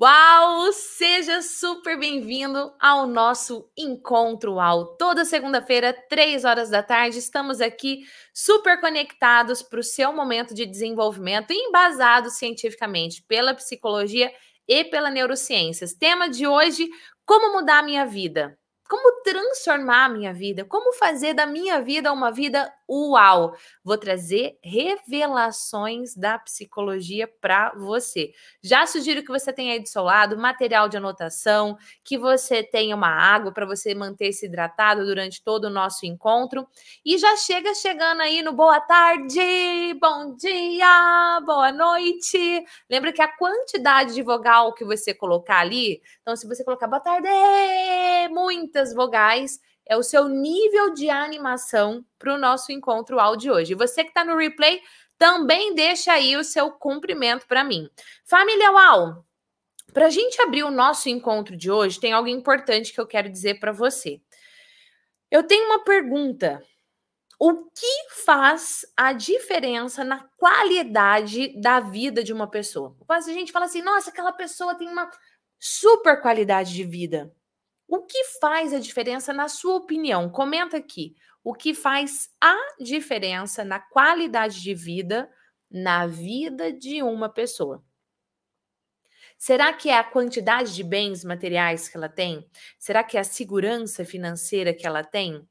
Uau! Seja super bem-vindo ao nosso encontro UAU. Toda segunda-feira, três horas da tarde, estamos aqui super conectados para o seu momento de desenvolvimento, embasado cientificamente pela psicologia e pela neurociências. Tema de hoje: como mudar a minha vida? Como transformar a minha vida? Como fazer da minha vida uma vida uau? Vou trazer revelações da psicologia para você. Já sugiro que você tenha aí do seu lado material de anotação, que você tenha uma água para você manter-se hidratado durante todo o nosso encontro. E já chega chegando aí no boa tarde, bom dia, boa noite. Lembra que a quantidade de vogal que você colocar ali, então se você colocar boa tarde, muitas muitas vogais é o seu nível de animação para o nosso encontro áudio hoje. Você que está no replay, também deixa aí o seu cumprimento para mim. Família UAU, para a gente abrir o nosso encontro de hoje, tem algo importante que eu quero dizer para você. Eu tenho uma pergunta. O que faz a diferença na qualidade da vida de uma pessoa? Quase a gente fala assim, nossa, aquela pessoa tem uma super qualidade de vida. O que faz a diferença na sua opinião? Comenta aqui. O que faz a diferença na qualidade de vida na vida de uma pessoa? Será que é a quantidade de bens materiais que ela tem? Será que é a segurança financeira que ela tem?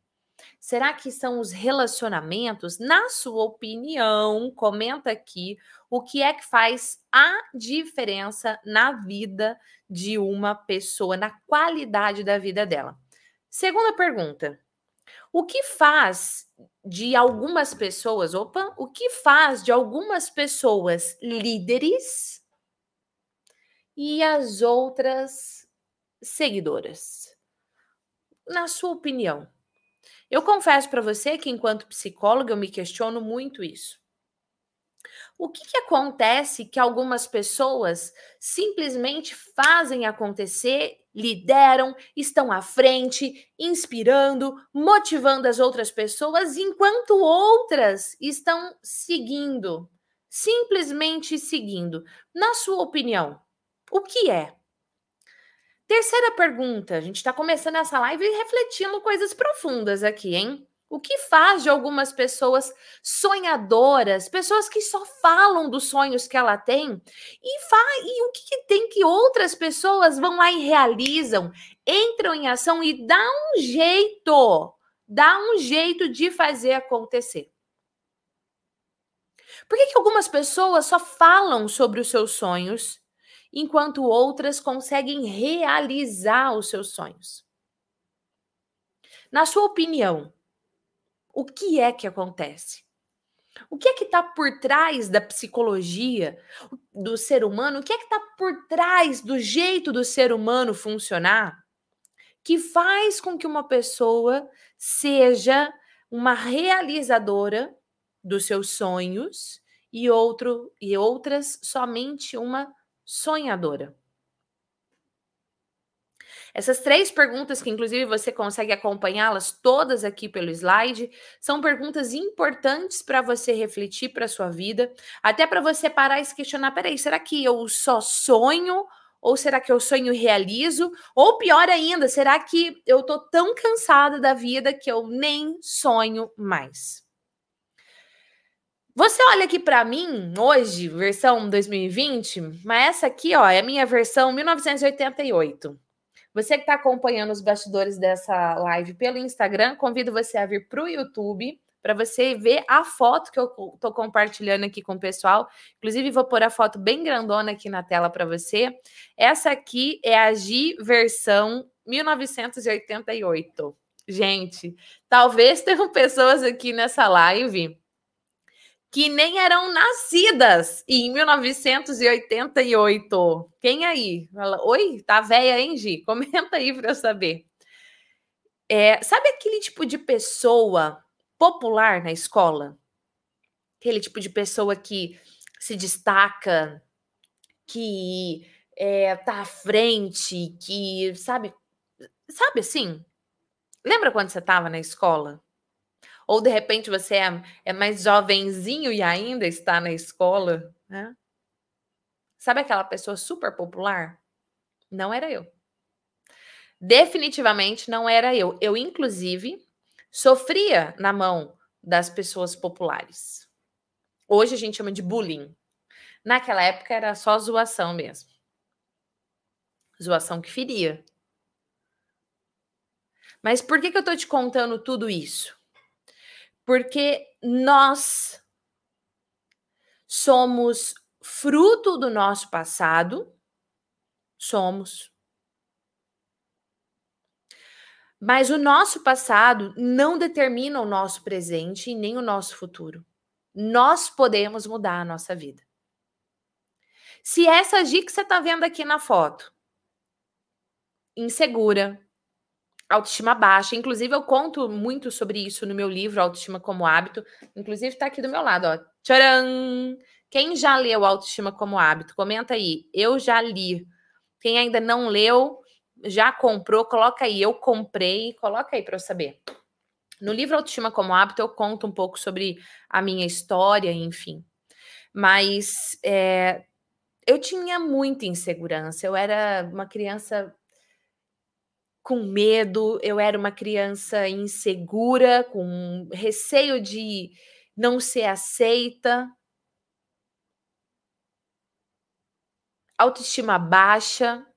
Será que são os relacionamentos? Na sua opinião, comenta aqui o que é que faz a diferença na vida de uma pessoa, na qualidade da vida dela. Segunda pergunta: o que faz de algumas pessoas, opa, o que faz de algumas pessoas líderes e as outras seguidoras? Na sua opinião, eu confesso para você que, enquanto psicóloga, eu me questiono muito isso. O que, que, acontece que algumas pessoas simplesmente fazem acontecer, lideram, estão à frente, inspirando, motivando as outras pessoas, enquanto outras estão seguindo, simplesmente seguindo? Na sua opinião, o que é? Terceira pergunta, a gente está começando essa live refletindo coisas profundas aqui, hein? O que faz de algumas pessoas sonhadoras, pessoas que só falam dos sonhos que ela tem, e, e o que, que, tem que outras pessoas vão lá e realizam, entram em ação e dá um jeito, dá um jeito de fazer acontecer. Por que, que algumas pessoas só falam sobre os seus sonhos enquanto outras conseguem realizar os seus sonhos. Na sua opinião, o que é que acontece? O que é que está por trás da psicologia do ser humano? O que é que está por trás do jeito do ser humano funcionar que faz com que uma pessoa seja uma realizadora dos seus sonhos e outro e outras somente uma sonhadora? Essas três perguntas, que inclusive você consegue acompanhá-las todas aqui pelo slide, são perguntas importantes para você refletir para a sua vida, até para você parar e se questionar: peraí, será que eu só sonho? Ou será que eu sonho e realizo? Ou pior ainda, será que eu tô tão cansada da vida que eu nem sonho mais? Você olha aqui para mim hoje, versão 2020, mas essa aqui, ó, é a minha versão 1988. Você que está acompanhando os bastidores dessa live pelo Instagram, convido você a vir para o YouTube para você ver a foto que eu estou compartilhando aqui com o pessoal. Inclusive, vou pôr a foto bem grandona aqui na tela para você. Essa aqui é a G versão 1988. Gente, talvez tenham pessoas aqui nessa live que nem eram nascidas em 1988. Quem aí? Oi, tá velha, hein, Gi? Comenta aí para eu saber. É, sabe aquele tipo de pessoa popular na escola? Aquele tipo de pessoa que se destaca, que é, tá à frente, que sabe, sabe assim? Lembra quando você estava na escola? Ou de repente você é, é mais jovenzinho e ainda está na escola, né? Sabe aquela pessoa super popular? Não era eu. Definitivamente não era eu. Eu, inclusive, sofria na mão das pessoas populares. Hoje a gente chama de bullying. Naquela época era só zoação mesmo. Zoação que feria. Mas por que, que eu tô te contando tudo isso? Porque nós somos fruto do nosso passado, somos. Mas o nosso passado não determina o nosso presente e nem o nosso futuro. Nós podemos mudar a nossa vida. Se essa Gi que você está vendo aqui na foto, insegura, autoestima baixa, inclusive eu conto muito sobre isso no meu livro Autoestima como Hábito, inclusive está aqui do meu lado, ó. Tcharam! Quem já leu Autoestima como Hábito? Comenta aí. Eu já li. Quem ainda não leu, já comprou, coloca aí, eu comprei, coloca aí para eu saber. No livro Autoestima como Hábito, eu conto um pouco sobre a minha história, enfim. Mas é, eu tinha muita insegurança, eu era uma criança com medo, eu era uma criança insegura, com receio de não ser aceita. Autoestima baixa,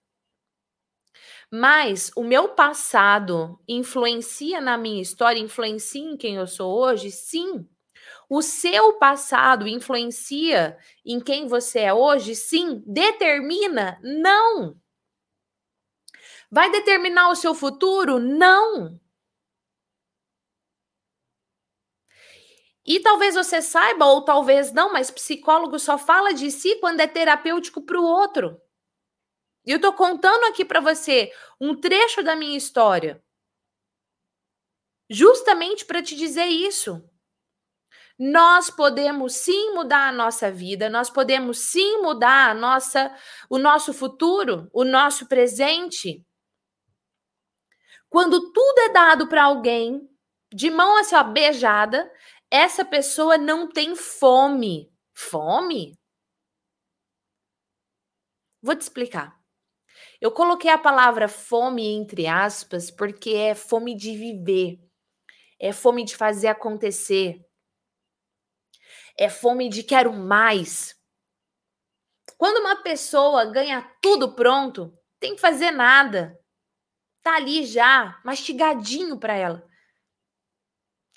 mas o meu passado influencia na minha história, influencia em quem eu sou hoje? Sim. O seu passado influencia em quem você é hoje? Sim. Determina? Não. Vai determinar o seu futuro? Não. E talvez você saiba, ou talvez não, mas psicólogo só fala de si quando é terapêutico para o outro. E eu tô contando aqui para você um trecho da minha história. Justamente para te dizer isso. Nós podemos sim mudar a nossa vida, nós podemos sim mudar a nossa o nosso futuro, o nosso presente. Quando tudo é dado para alguém de mão assim, ó, beijada, essa pessoa não tem fome. Fome? Vou te explicar. Eu coloquei a palavra fome entre aspas porque é fome de viver, é fome de fazer acontecer, é fome de quero mais. Quando uma pessoa ganha tudo pronto, tem que fazer nada. Tá ali já, mastigadinho para ela.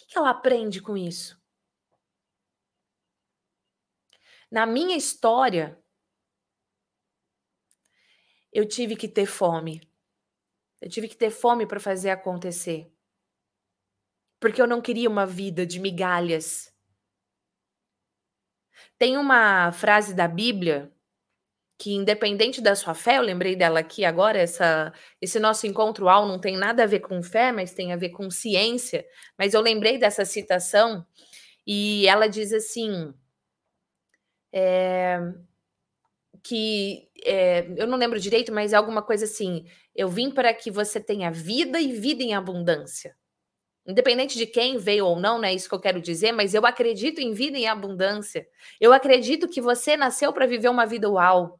O que ela aprende com isso? Na minha história, eu tive que ter fome. Eu tive que ter fome para fazer acontecer. Porque eu não queria uma vida de migalhas. Tem uma frase da Bíblia que independente da sua fé, eu lembrei dela aqui agora, essa, esse nosso encontro ao não tem nada a ver com fé, mas tem a ver com ciência. Mas eu lembrei dessa citação e ela diz assim: é, que é, eu não lembro direito, mas é alguma coisa assim. Eu vim para que você tenha vida e vida em abundância. Independente de quem veio ou não, não é isso que eu quero dizer, mas eu acredito em vida em abundância. Eu acredito que você nasceu para viver uma vida uau.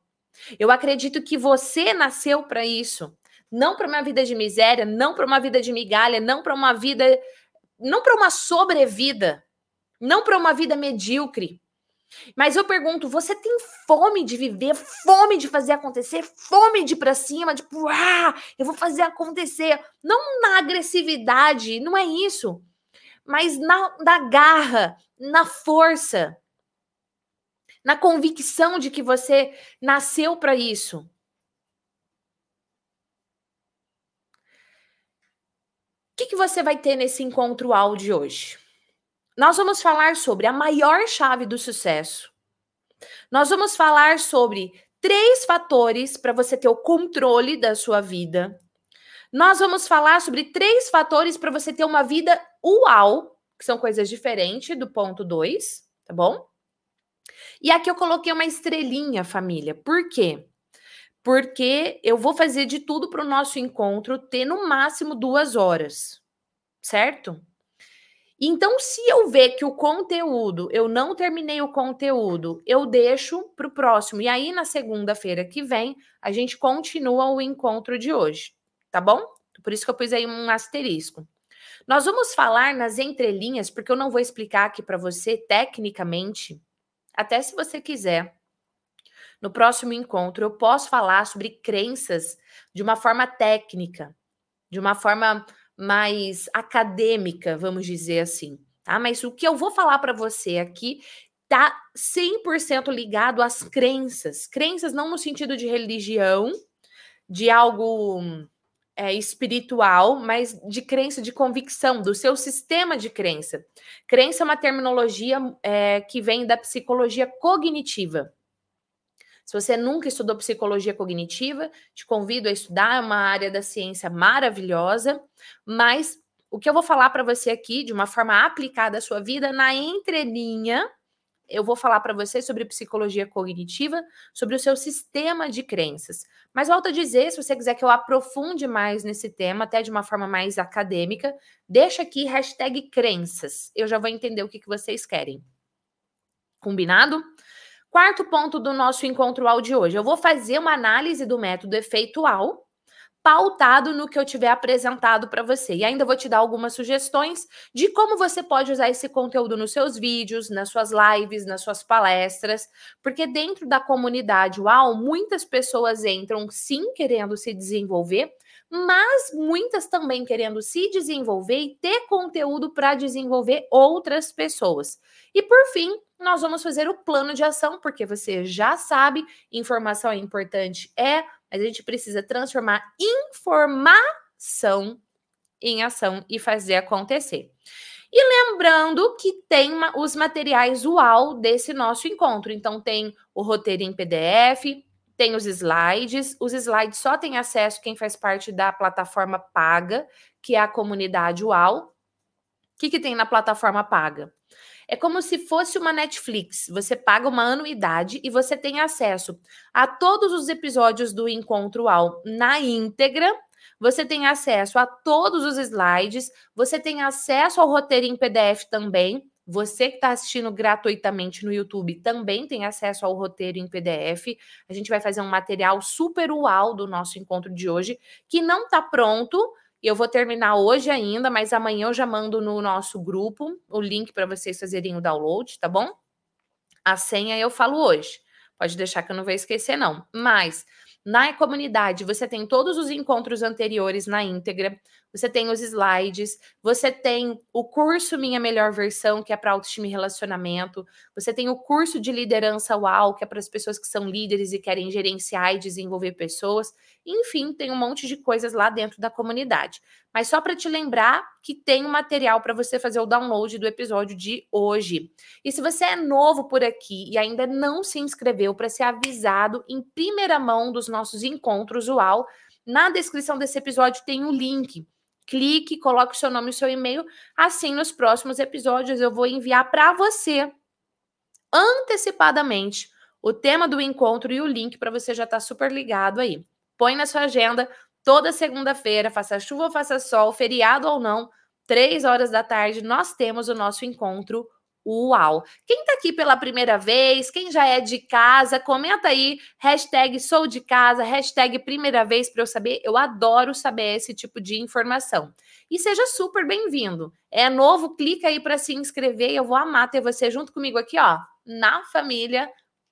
Eu acredito que você nasceu para isso. Não para uma vida de miséria, não para uma vida de migalha, não para uma vida, não para uma sobrevida, não para uma vida medíocre. Mas eu pergunto, você tem fome de viver, fome de fazer acontecer, fome de ir para cima, tipo, ah, eu vou fazer acontecer. Não na agressividade, não é isso. Mas na, na garra, na força, na convicção de que você nasceu para isso. O que, que você vai ter nesse encontro áudio hoje? nós vamos falar sobre a maior chave do sucesso. Nós vamos falar sobre três fatores para você ter o controle da sua vida. Nós vamos falar sobre três fatores para você ter uma vida uau, que são coisas diferentes do ponto 2, tá bom? E aqui eu coloquei uma estrelinha, família. Por quê? Porque eu vou fazer de tudo para o nosso encontro ter no máximo duas horas, certo? Então, se eu ver que o conteúdo, eu não terminei o conteúdo, eu deixo para o próximo. E aí, na segunda-feira que vem, a gente continua o encontro de hoje, tá bom? Por isso que eu pus aí um asterisco. Nós vamos falar nas entrelinhas, porque eu não vou explicar aqui para você tecnicamente, até se você quiser. No próximo encontro, eu posso falar sobre crenças de uma forma técnica, de uma forma mais acadêmica, vamos dizer assim, tá? Mas o que eu vou falar para você aqui tá 100% ligado às crenças. Crenças não no sentido de religião, de algo é, espiritual, mas de crença, de convicção, do seu sistema de crença. Crença é uma terminologia é, que vem da psicologia cognitiva. Se você nunca estudou psicologia cognitiva, te convido a estudar, é uma área da ciência maravilhosa, mas o que eu vou falar para você aqui, de uma forma aplicada à sua vida, na entrelinha, eu vou falar para você sobre psicologia cognitiva, sobre o seu sistema de crenças. Mas volto a dizer, se você quiser que eu aprofunde mais nesse tema, até de uma forma mais acadêmica, deixa aqui hashtag crenças. Eu já vou entender o que, que vocês querem. Combinado? Quarto ponto do nosso encontro ao de hoje. Eu vou fazer uma análise do método efeitual pautado no que eu tiver apresentado para você. E ainda vou te dar algumas sugestões de como você pode usar esse conteúdo nos seus vídeos, nas suas lives, nas suas palestras, porque dentro da comunidade UAU, muitas pessoas entram sim querendo se desenvolver, mas muitas também querendo se desenvolver e ter conteúdo para desenvolver outras pessoas. E por fim, nós vamos fazer o plano de ação, porque você já sabe, informação é importante, é mas a gente precisa transformar informação em ação e fazer acontecer. E lembrando que tem os materiais UAU desse nosso encontro. Então, tem o roteiro em PDF, tem os slides. Os slides só tem acesso quem faz parte da plataforma paga, que é a comunidade UAU. O que, que tem na plataforma paga? É como se fosse uma Netflix. Você paga uma anuidade e você tem acesso a todos os episódios do Encontro Ao na íntegra. Você tem acesso a todos os slides, você tem acesso ao roteiro em PDF também. Você que está assistindo gratuitamente no YouTube também tem acesso ao roteiro em PDF. A gente vai fazer um material super uau do nosso encontro de hoje, que não está pronto, eu vou terminar hoje ainda, mas amanhã eu já mando no nosso grupo o link para vocês fazerem o download, tá bom? A senha eu falo hoje. Pode deixar que eu não vou esquecer, não. Mas na comunidade você tem todos os encontros anteriores na íntegra, você tem os slides, você tem o curso Minha Melhor Versão, que é para autoestima e relacionamento, você tem o curso de liderança UAU, que é para as pessoas que são líderes e querem gerenciar e desenvolver pessoas. Enfim, tem um monte de coisas lá dentro da comunidade. Mas só para te lembrar que tem um material para você fazer o download do episódio de hoje. E se você é novo por aqui e ainda não se inscreveu para ser avisado em primeira mão dos nossos encontros UAU, na descrição desse episódio tem um link clique, coloque o seu nome e o seu e-mail. Assim, nos próximos episódios, eu vou enviar para você antecipadamente o tema do encontro e o link para você já estar tá super ligado aí. Põe na sua agenda toda segunda-feira, faça chuva ou faça sol, feriado ou não, três horas da tarde, nós temos o nosso encontro Uau! Quem tá aqui pela primeira vez, quem já é de casa, comenta aí, hashtag sou de casa, hashtag primeira vez para eu saber. Eu adoro saber esse tipo de informação. E seja super bem-vindo. É novo, clica aí para se inscrever e eu vou amar ter você junto comigo aqui, ó, na família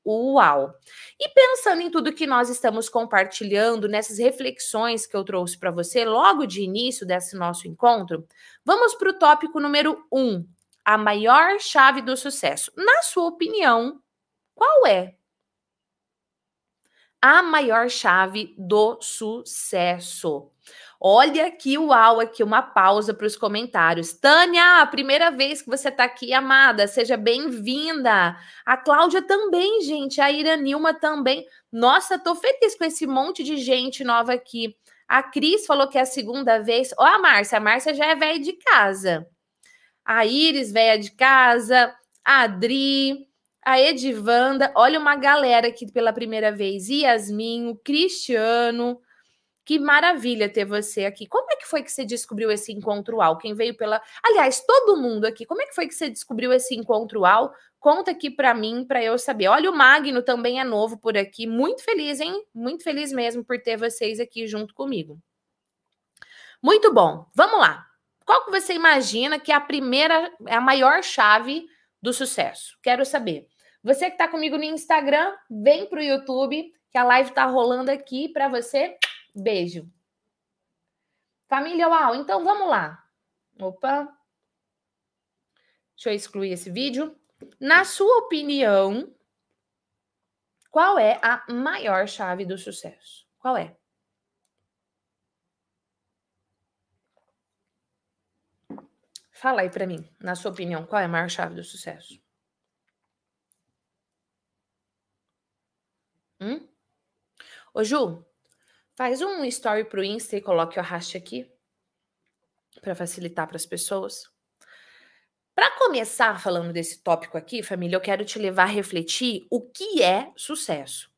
Uau! E pensando em tudo que nós estamos compartilhando, nessas reflexões que eu trouxe para você logo de início desse nosso encontro, vamos para o tópico número um, a maior chave do sucesso? Na sua opinião, qual é a maior chave do sucesso? Olha aqui, uau, aqui uma pausa para os comentários. Tânia, primeira vez que você está aqui, amada, seja bem-vinda. A Cláudia também, gente. A Iranilma também. Nossa, tô feliz com esse monte de gente nova aqui. A Cris falou que é a segunda vez. Ó, a Márcia, a Márcia já é velha de casa a Iris, velha de casa, a Adri, a Edivanda. Olha uma galera aqui pela primeira vez. Yasmin, o Cristiano. Que maravilha ter você aqui. Como é que foi que você descobriu esse encontro UAU? Quem veio pela. Aliás, todo mundo aqui, como é que foi que você descobriu esse encontro UAU? Conta aqui para mim, para eu saber. Olha, o Magno também é novo por aqui. Muito feliz, hein? Muito feliz mesmo por ter vocês aqui junto comigo. Muito bom. Vamos lá. Qual que você imagina que é a primeira, é a maior chave do sucesso? Quero saber. Você que está comigo no Instagram, vem para o YouTube, que a live está rolando aqui para você. Beijo. Família Uau, então vamos lá. Opa. Deixa eu excluir esse vídeo. Na sua opinião, qual é a maior chave do sucesso? Qual é? Fala aí para mim, na sua opinião, qual é a maior chave do sucesso? Hum? Ô Ju, Faz um story pro Insta e coloque o arraste aqui para facilitar para as pessoas. Para começar falando desse tópico aqui, família, eu quero te levar a refletir o que é sucesso.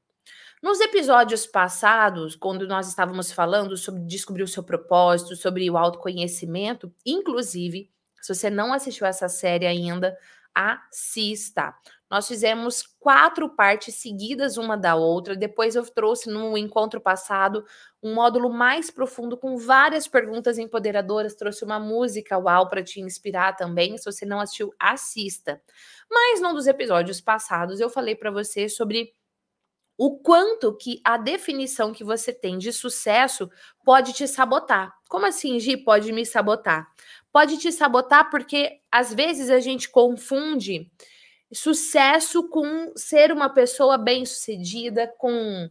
Nos episódios passados, quando nós estávamos falando sobre descobrir o seu propósito, sobre o autoconhecimento, inclusive, se você não assistiu essa série ainda, assista. Nós fizemos quatro partes seguidas uma da outra. Depois eu trouxe no encontro passado um módulo mais profundo com várias perguntas empoderadoras. Trouxe uma música uau para te inspirar também. Se você não assistiu, assista. Mas num dos episódios passados eu falei para você sobre o quanto que a definição que você tem de sucesso pode te sabotar. Como assim, Gi, pode me sabotar? Pode te sabotar porque às vezes a gente confunde sucesso com ser uma pessoa bem-sucedida, com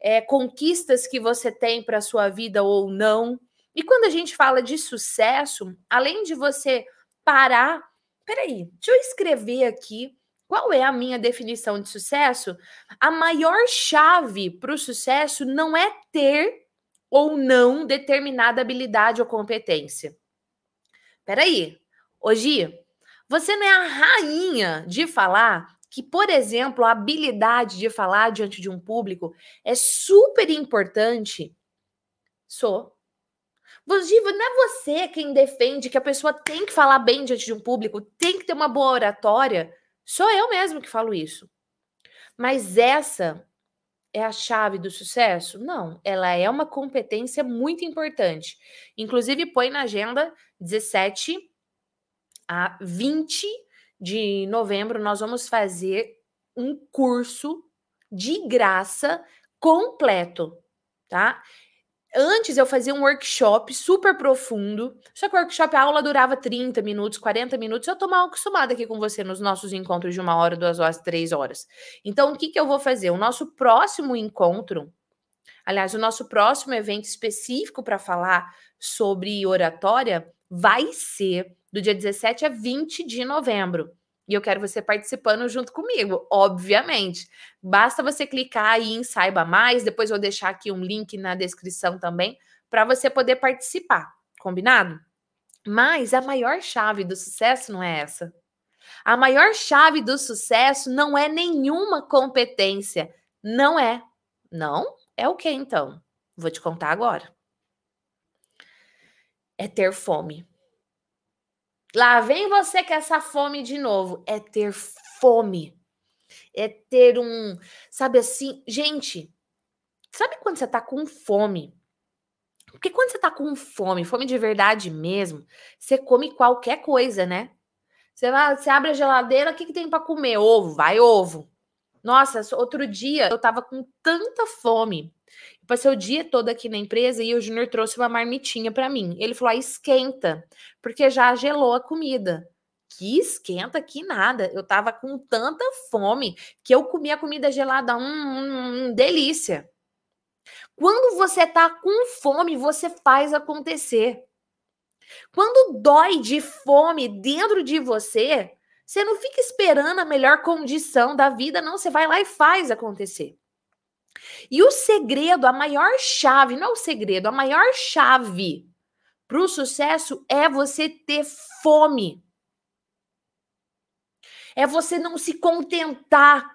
é, conquistas que você tem para a sua vida ou não. E quando a gente fala de sucesso, além de você parar, peraí, deixa eu escrever aqui qual é a minha definição de sucesso? A maior chave para o sucesso não é ter ou não determinada habilidade ou competência. Peraí, hoje você não é a rainha de falar que, por exemplo, a habilidade de falar diante de um público é super importante? Sou. Giva, não é você quem defende que a pessoa tem que falar bem diante de um público, tem que ter uma boa oratória. Sou eu mesmo que falo isso. Mas essa é a chave do sucesso? Não, ela é uma competência muito importante. Inclusive, põe na agenda 17 a 20 de novembro, nós vamos fazer um curso de graça completo, tá? Antes eu fazia um workshop super profundo, só que o workshop, a aula durava 30 minutos, 40 minutos. Eu tô mal acostumada aqui com você nos nossos encontros de uma hora, duas horas, três horas. Então, o que, que eu vou fazer? O nosso próximo encontro, aliás, o nosso próximo evento específico para falar sobre oratória vai ser do dia 17 a 20 de novembro. E eu quero você participando junto comigo, obviamente. Basta você clicar aí em Saiba Mais, depois eu vou deixar aqui um link na descrição também para você poder participar, combinado? Mas a maior chave do sucesso não é essa. A maior chave do sucesso não é nenhuma competência. Não é. Não? É o que então? Vou te contar agora. É ter fome. Lá vem você com essa fome de novo. É ter fome. É ter um. Sabe assim, gente, sabe quando você tá com fome? Porque quando você tá com fome, fome de verdade mesmo, você come qualquer coisa, né? Você, vai, você abre a geladeira, o que, que tem para comer? Ovo, vai ovo. Nossa, outro dia eu tava com tanta fome Passei o dia todo aqui na empresa e o Júnior trouxe uma marmitinha para mim. Ele falou: ah, esquenta, porque já gelou a comida. Que esquenta, que nada. Eu tava com tanta fome que eu comi a comida gelada. Hum, hum, hum, delícia. Quando você tá com fome, você faz acontecer. Quando dói de fome dentro de você, você não fica esperando a melhor condição da vida, não. Você vai lá e faz acontecer. E o segredo, a maior chave, não é o segredo, a maior chave para o sucesso é você ter fome. É você não se contentar.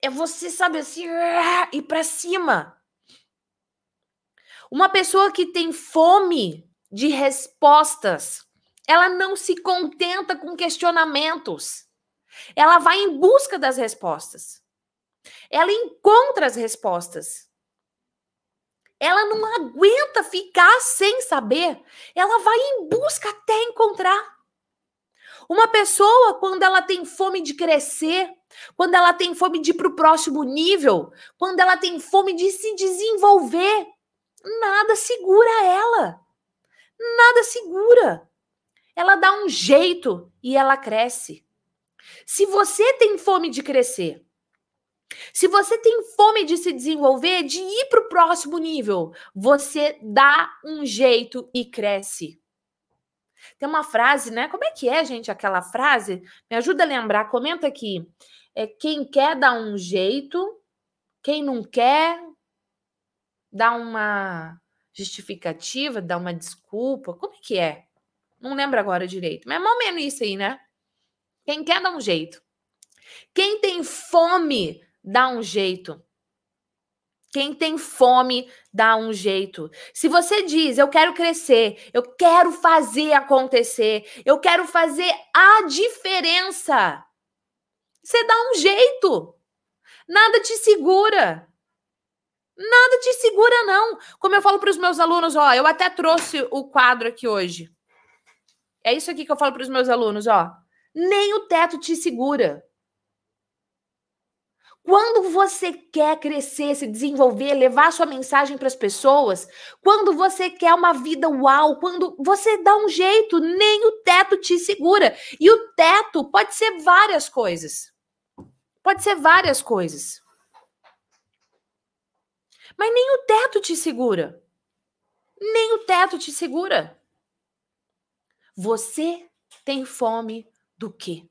É você, sabe assim, ir para cima. Uma pessoa que tem fome de respostas, ela não se contenta com questionamentos. Ela vai em busca das respostas. Ela encontra as respostas. Ela não aguenta ficar sem saber. Ela vai em busca até encontrar. Uma pessoa, quando ela tem fome de crescer, quando ela tem fome de ir para o próximo nível, quando ela tem fome de se desenvolver, nada segura ela. Nada segura. Ela dá um jeito e ela cresce. Se você tem fome de crescer, se você tem fome de se desenvolver, de ir para o próximo nível, você dá um jeito e cresce. Tem uma frase, né? Como é que é, gente, aquela frase? Me ajuda a lembrar, comenta aqui. É quem quer dá um jeito, quem não quer dá uma justificativa, dá uma desculpa. Como é que é? Não lembro agora direito, mas é mais ou menos isso aí, né? Quem quer dá um jeito. Quem tem fome dá um jeito. Quem tem fome dá um jeito. Se você diz, eu quero crescer, eu quero fazer acontecer, eu quero fazer a diferença, você dá um jeito. Nada te segura. Nada te segura, não. Como eu falo para os meus alunos, ó, eu até trouxe o quadro aqui hoje. É isso aqui que eu falo para os meus alunos, ó. Nem o teto te segura. Quando você quer crescer, se desenvolver, levar sua mensagem para as pessoas, quando você quer uma vida uau, quando você dá um jeito, nem o teto te segura. E o teto pode ser várias coisas. Pode ser várias coisas. Mas nem o teto te segura. Nem o teto te segura. Você tem fome do quê?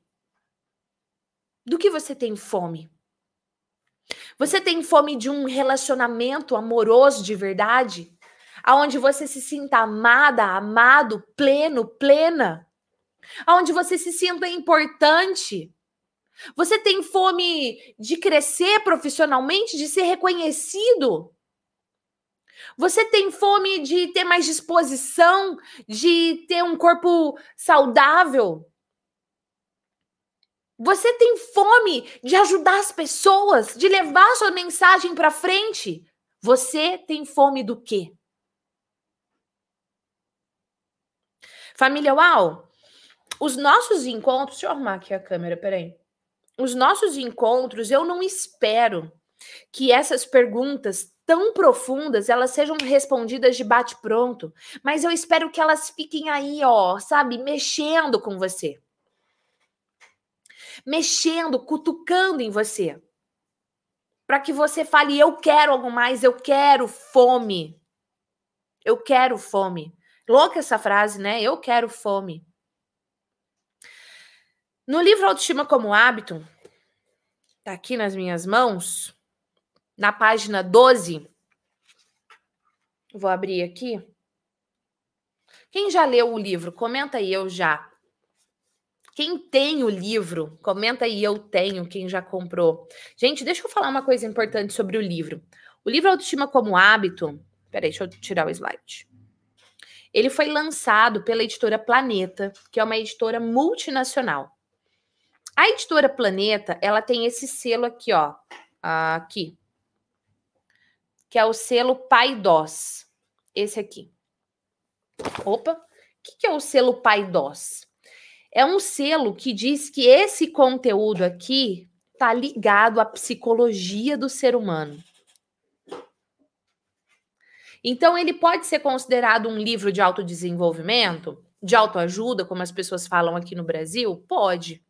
Do que você tem fome? Você tem fome de um relacionamento amoroso de verdade? Aonde você se sinta amada, amado, pleno, plena? Aonde você se sinta importante? Você tem fome de crescer profissionalmente, de ser reconhecido? Você tem fome de ter mais disposição, de ter um corpo saudável? Você tem fome de ajudar as pessoas, de levar sua mensagem para frente? Você tem fome do quê? Família Uau, os nossos encontros. Deixa eu arrumar aqui a câmera, peraí. Os nossos encontros, eu não espero que essas perguntas tão profundas elas sejam respondidas de bate-pronto, mas eu espero que elas fiquem aí, ó, sabe, mexendo com você mexendo, cutucando em você. Para que você fale: eu quero algo mais, eu quero fome. Eu quero fome. Louca essa frase, né? Eu quero fome. No livro Autoestima como Hábito, tá aqui nas minhas mãos, na página 12. Vou abrir aqui. Quem já leu o livro? Comenta aí, eu já. Quem tem o livro, comenta aí, eu tenho, quem já comprou. Gente, deixa eu falar uma coisa importante sobre o livro. O livro Autoestima como Hábito. Peraí, deixa eu tirar o slide. Ele foi lançado pela editora Planeta, que é uma editora multinacional. A editora Planeta, ela tem esse selo aqui, ó. Aqui. Que é o selo Pai Dós. Esse aqui. Opa! O que é o selo Pai Dós? É um selo que diz que esse conteúdo aqui está ligado à psicologia do ser humano. Então, ele pode ser considerado um livro de autodesenvolvimento, de autoajuda, como as pessoas falam aqui no Brasil? Pode.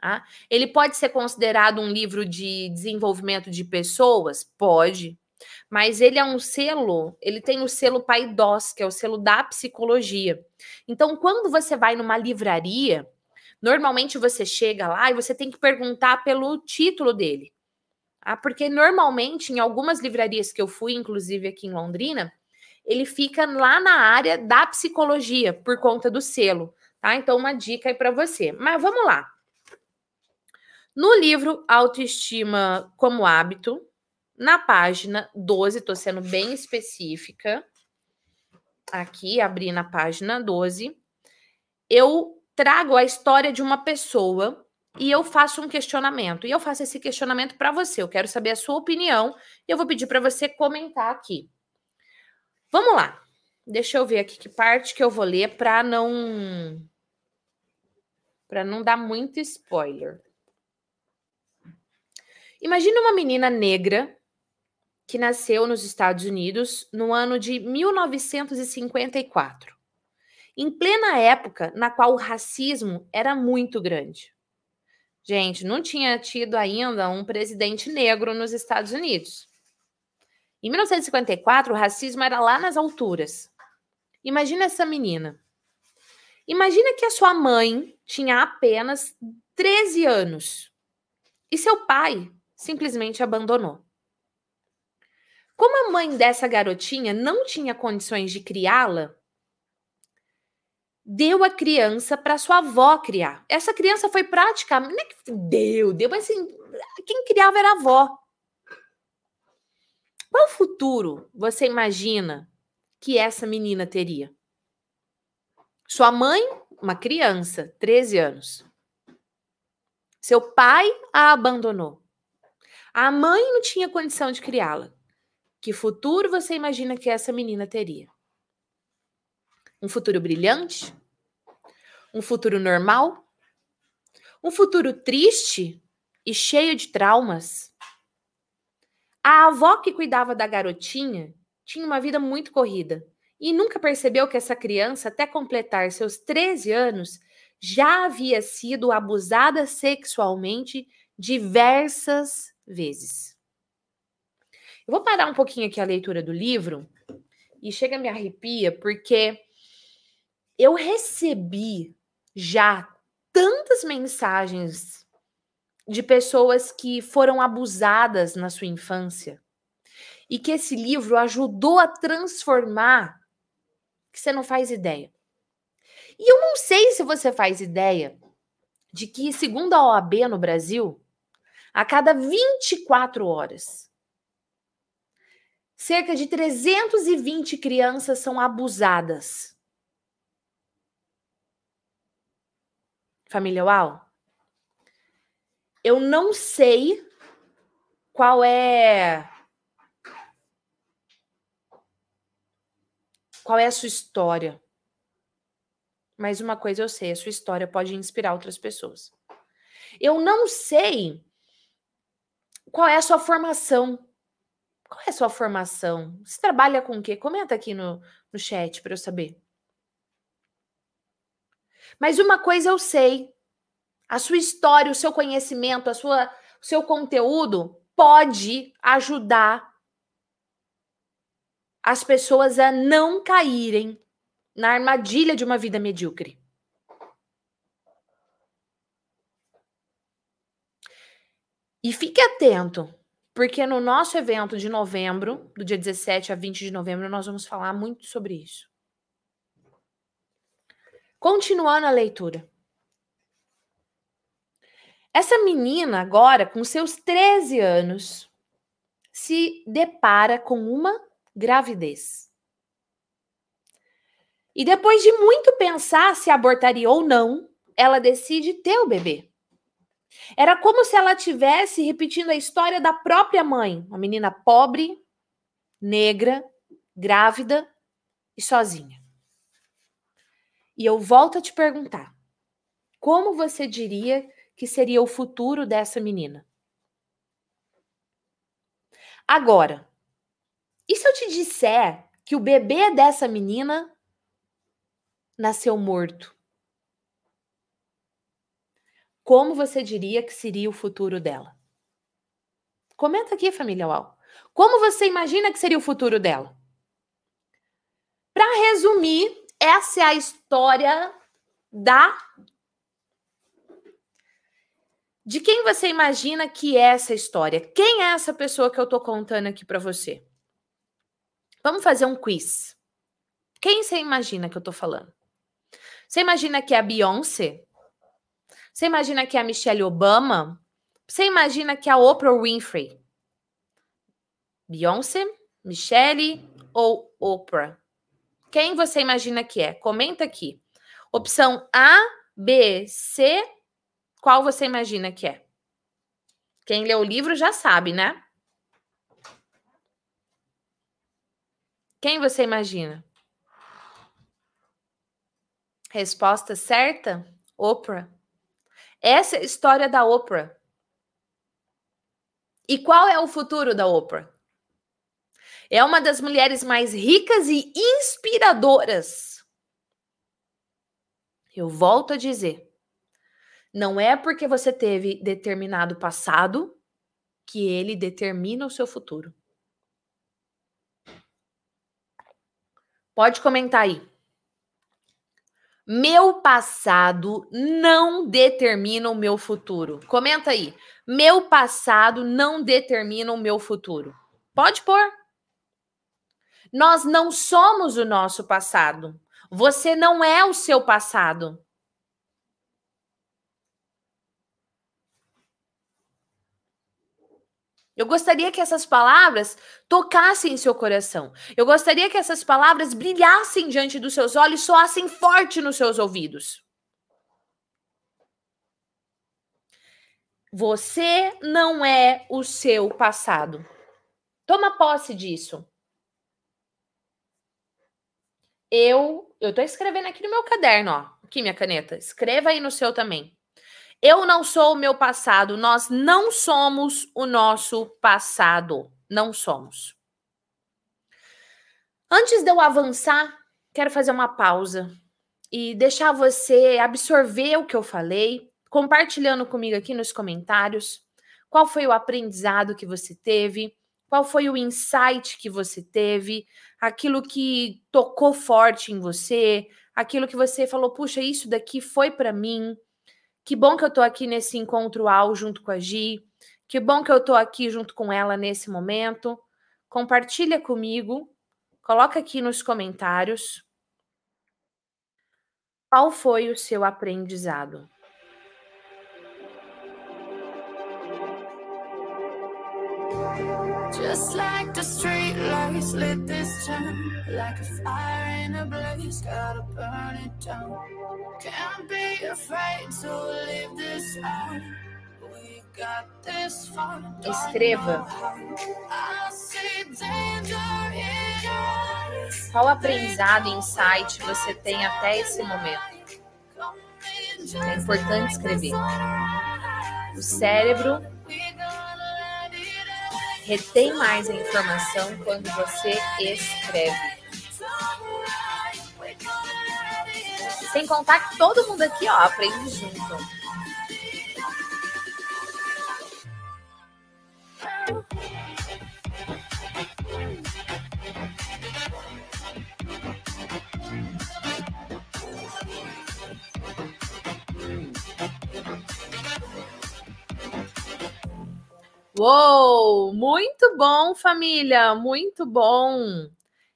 Tá? Ele pode ser considerado um livro de desenvolvimento de pessoas? Pode. Mas ele é um selo, ele tem o selo PAIDOS, que é o selo da psicologia. Então, quando você vai numa livraria, normalmente você chega lá e você tem que perguntar pelo título dele. Ah, porque normalmente, em algumas livrarias que eu fui, inclusive aqui em Londrina, ele fica lá na área da psicologia, por conta do selo. Tá? Então, uma dica aí para você. Mas vamos lá. No livro Autoestima como Hábito, na página 12, estou sendo bem específica, aqui, abri na página 12, eu trago a história de uma pessoa e eu faço um questionamento. E eu faço esse questionamento para você. Eu quero saber a sua opinião e eu vou pedir para você comentar aqui. Vamos lá. Deixa eu ver aqui que parte que eu vou ler para não para não dar muito spoiler. Imagine uma menina negra que nasceu nos Estados Unidos no ano de 1954, em plena época na qual o racismo era muito grande. Gente, não tinha tido ainda um presidente negro nos Estados Unidos. Em 1954, o racismo era lá nas alturas. Imagina essa menina. Imagina que a sua mãe tinha apenas 13 anos e seu pai simplesmente abandonou. Como a mãe dessa garotinha não tinha condições de criá-la, deu a criança para sua avó criar. Essa criança foi praticamente. Não é que deu, deu, mas assim, quem criava era a avó. Qual futuro você imagina que essa menina teria? Sua mãe, uma criança, 13 anos. Seu pai a abandonou. A mãe não tinha condição de criá-la. Que futuro você imagina que essa menina teria? Um futuro brilhante? Um futuro normal? Um futuro triste e cheio de traumas? A avó que cuidava da garotinha tinha uma vida muito corrida e nunca percebeu que essa criança, até completar seus 13 anos, já havia sido abusada sexualmente diversas vezes. Eu vou parar um pouquinho aqui a leitura do livro e chega me arrepia porque eu recebi já tantas mensagens de pessoas que foram abusadas na sua infância e que esse livro ajudou a transformar, que você não faz ideia. E eu não sei se você faz ideia de que, segundo a OAB no Brasil, a cada 24 horas, cerca de 320 crianças são abusadas. Família Uau? Eu não sei qual é qual é a sua história. Mas uma coisa eu sei, a sua história pode inspirar outras pessoas. Eu não sei qual é a sua formação? Qual é a sua formação? Você trabalha com o quê? Comenta aqui no, no chat para eu saber. Mas uma coisa eu sei: a sua história, o seu conhecimento, a sua, o seu conteúdo pode ajudar as pessoas a não caírem na armadilha de uma vida medíocre. E fique atento, porque no nosso evento de novembro, do dia 17 a 20 de novembro, nós vamos falar muito sobre isso. Continuando a leitura. Essa menina, agora, com seus 13 anos, se depara com uma gravidez. E depois de muito pensar se abortaria ou não, ela decide ter o bebê. Era como se ela tivesse repetindo a história da própria mãe, uma menina pobre, negra, grávida e sozinha. E eu volto a te perguntar: como você diria que seria o futuro dessa menina? Agora, e se eu te disser que o bebê dessa menina nasceu morto? Como você diria que seria o futuro dela? Comenta aqui, família UAU. Como você imagina que seria o futuro dela? Para resumir, essa é a história da. De quem você imagina que é essa história? Quem é essa pessoa que eu tô contando aqui para você? Vamos fazer um quiz. Quem você imagina que eu tô falando? Você imagina que é a Beyoncé? Você imagina que é a Michelle Obama? Você imagina que é a Oprah Winfrey? Beyoncé, Michelle ou Oprah? Quem você imagina que é? Comenta aqui. Opção A, B, C. Qual você imagina que é? Quem lê o livro já sabe, né? Quem você imagina? Resposta certa? Oprah. Essa é a história da Oprah. E qual é o futuro da Oprah? É uma das mulheres mais ricas e inspiradoras. Eu volto a dizer: não é porque você teve determinado passado que ele determina o seu futuro. Pode comentar aí. Meu passado não determina o meu futuro. Comenta aí. Meu passado não determina o meu futuro. Pode pôr. Nós não somos o nosso passado. Você não é o seu passado. Eu gostaria que essas palavras tocassem em seu coração. Eu gostaria que essas palavras brilhassem diante dos seus olhos, soassem forte nos seus ouvidos. Você não é o seu passado. Toma posse disso. Eu, eu tô escrevendo aqui no meu caderno, ó. Aqui minha caneta. Escreva aí no seu também. Eu não sou o meu passado, nós não somos o nosso passado. Não somos. Antes de eu avançar, quero fazer uma pausa e deixar você absorver o que eu falei, compartilhando comigo aqui nos comentários. Qual foi o aprendizado que você teve? Qual foi o insight que você teve? Aquilo que tocou forte em você? Aquilo que você falou, puxa, isso daqui foi para mim. Que bom que eu tô aqui nesse encontro ao junto com a Gi. Que bom que eu tô aqui junto com ela nesse momento. Compartilha comigo. Coloca aqui nos comentários. Qual foi o seu aprendizado? Just like the street lights lit this town. Like a fire in a blaze, gotta burn it down. Can't be afraid to leave this out. We got this far Escreva. Qual aprendizado e insight você tem até esse momento? É importante escrever. O cérebro retém mais a informação quando você escreve. Sem contar que todo mundo aqui, ó, aprende junto. Uou! Muito bom, família! Muito bom!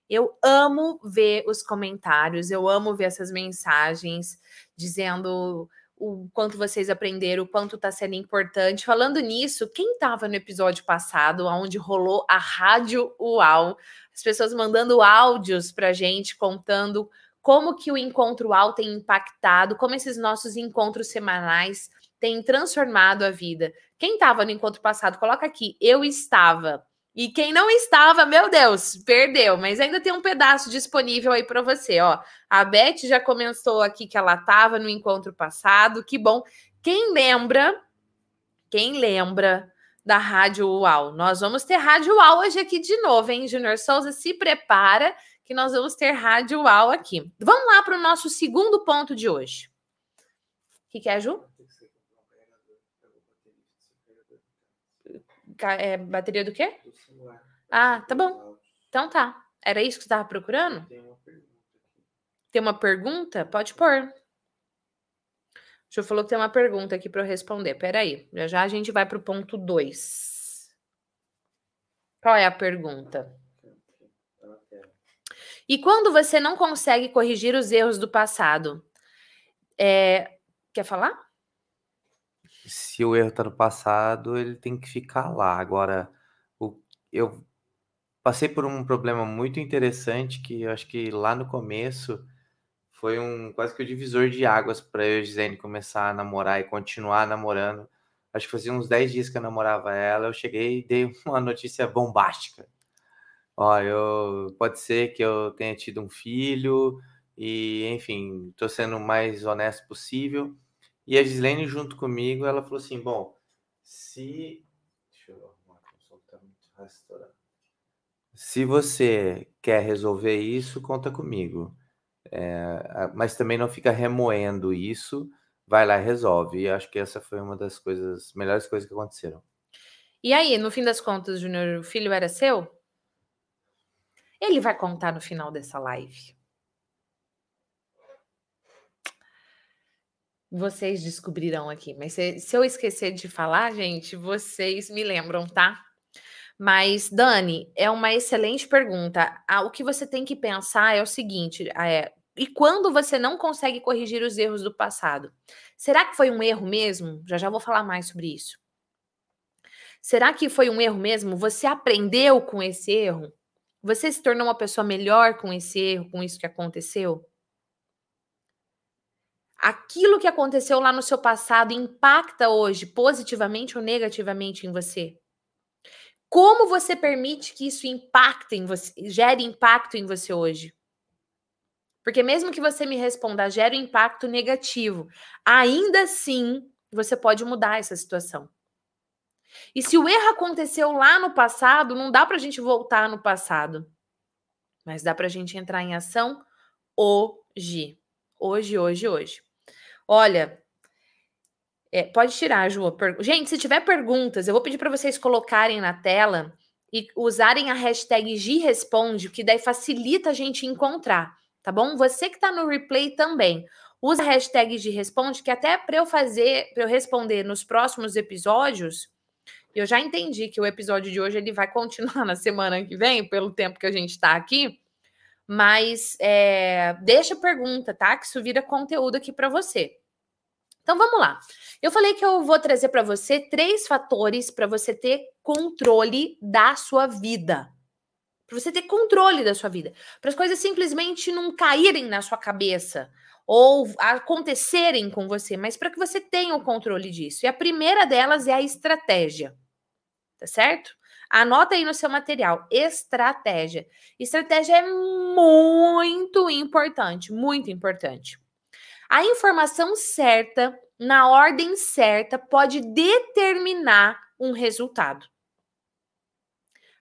Eu amo ver os comentários, eu amo ver essas mensagens dizendo o quanto vocês aprenderam, o quanto está sendo importante. Falando nisso, quem estava no episódio passado, onde rolou a Rádio UAU, as pessoas mandando áudios para gente contando como que o Encontro UAU tem impactado, como esses nossos encontros semanais têm transformado a vida. Quem estava no encontro passado, coloca aqui. Eu estava. E quem não estava, meu Deus, perdeu, mas ainda tem um pedaço disponível aí para você, ó. A Beth já comentou aqui que ela estava no encontro passado, que bom. Quem lembra, quem lembra da Rádio UAU? Nós vamos ter Rádio UAU hoje aqui de novo, hein, Junior Souza? Se prepara que nós vamos ter Rádio UAU aqui. Vamos lá para o nosso segundo ponto de hoje. O que, que é, Ju? É, bateria do quê? Do celular. Ah, tá bom. Então tá. Era isso que você estava procurando? Tem uma pergunta. Tem uma pergunta? Pode pôr. O senhor falou que tem uma pergunta aqui para eu responder. Peraí. Já já a gente vai para o ponto 2. Qual é a pergunta? E quando você não consegue corrigir os erros do passado? É... Quer falar? Se o erro está no passado, ele tem que ficar lá. Agora, o, eu passei por um problema muito interessante que eu acho que lá no começo foi um quase que o um divisor de águas para eu e Gisele começar a namorar e continuar namorando. Acho que fazia uns 10 dias que eu namorava ela, eu cheguei e dei uma notícia bombástica. Ó, eu pode ser que eu tenha tido um filho e, enfim, estou sendo o mais honesto possível. E a Gislene junto comigo, ela falou assim, bom, se deixa eu arrumar que o tá muito. Se você quer resolver isso, conta comigo. É, mas também não fica remoendo isso, vai lá e resolve. E acho que essa foi uma das coisas, melhores coisas que aconteceram. E aí, no fim das contas, Júnior, o filho era seu? Ele vai contar no final dessa live. Vocês descobrirão aqui, mas se, se eu esquecer de falar, gente, vocês me lembram, tá? Mas, Dani, é uma excelente pergunta. O que você tem que pensar é o seguinte: é, e quando você não consegue corrigir os erros do passado? Será que foi um erro mesmo? Já já vou falar mais sobre isso. Será que foi um erro mesmo? Você aprendeu com esse erro? Você se tornou uma pessoa melhor com esse erro, com isso que aconteceu? Aquilo que aconteceu lá no seu passado impacta hoje positivamente ou negativamente em você? Como você permite que isso impacte em você, gere impacto em você hoje? Porque mesmo que você me responda, gera um impacto negativo, ainda assim você pode mudar essa situação. E se o erro aconteceu lá no passado, não dá para a gente voltar no passado, mas dá para a gente entrar em ação hoje. Hoje, hoje, hoje. Olha, é, pode tirar, Ju. Gente, se tiver perguntas, eu vou pedir para vocês colocarem na tela e usarem a hashtag GResponde, que daí facilita a gente encontrar, tá bom? Você que está no replay também. Usa a hashtag GResponde, que até para eu fazer, para eu responder nos próximos episódios, eu já entendi que o episódio de hoje ele vai continuar na semana que vem, pelo tempo que a gente está aqui. Mas é, deixa pergunta, tá? Que isso vira conteúdo aqui para você. Então vamos lá. Eu falei que eu vou trazer para você três fatores para você ter controle da sua vida. Para você ter controle da sua vida. Para as coisas simplesmente não caírem na sua cabeça ou acontecerem com você, mas para que você tenha o controle disso. E a primeira delas é a estratégia. Tá certo? Anota aí no seu material, estratégia. Estratégia é muito importante, muito importante. A informação certa, na ordem certa, pode determinar um resultado.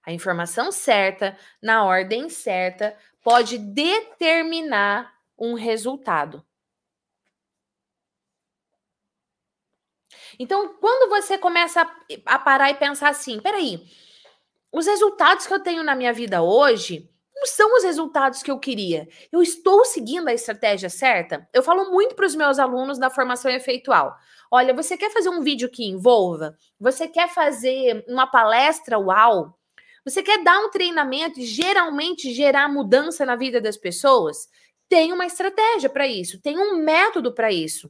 A informação certa, na ordem certa, pode determinar um resultado. Então, quando você começa a, parar e pensar assim, peraí, os resultados que eu tenho na minha vida hoje não são os resultados que eu queria. Eu estou seguindo a estratégia certa? Eu falo muito para os meus alunos da formação efeitual. Olha, você quer fazer um vídeo que envolva? Você quer fazer uma palestra uau? Você quer dar um treinamento e geralmente gerar mudança na vida das pessoas? Tem uma estratégia para isso, tem um método para isso.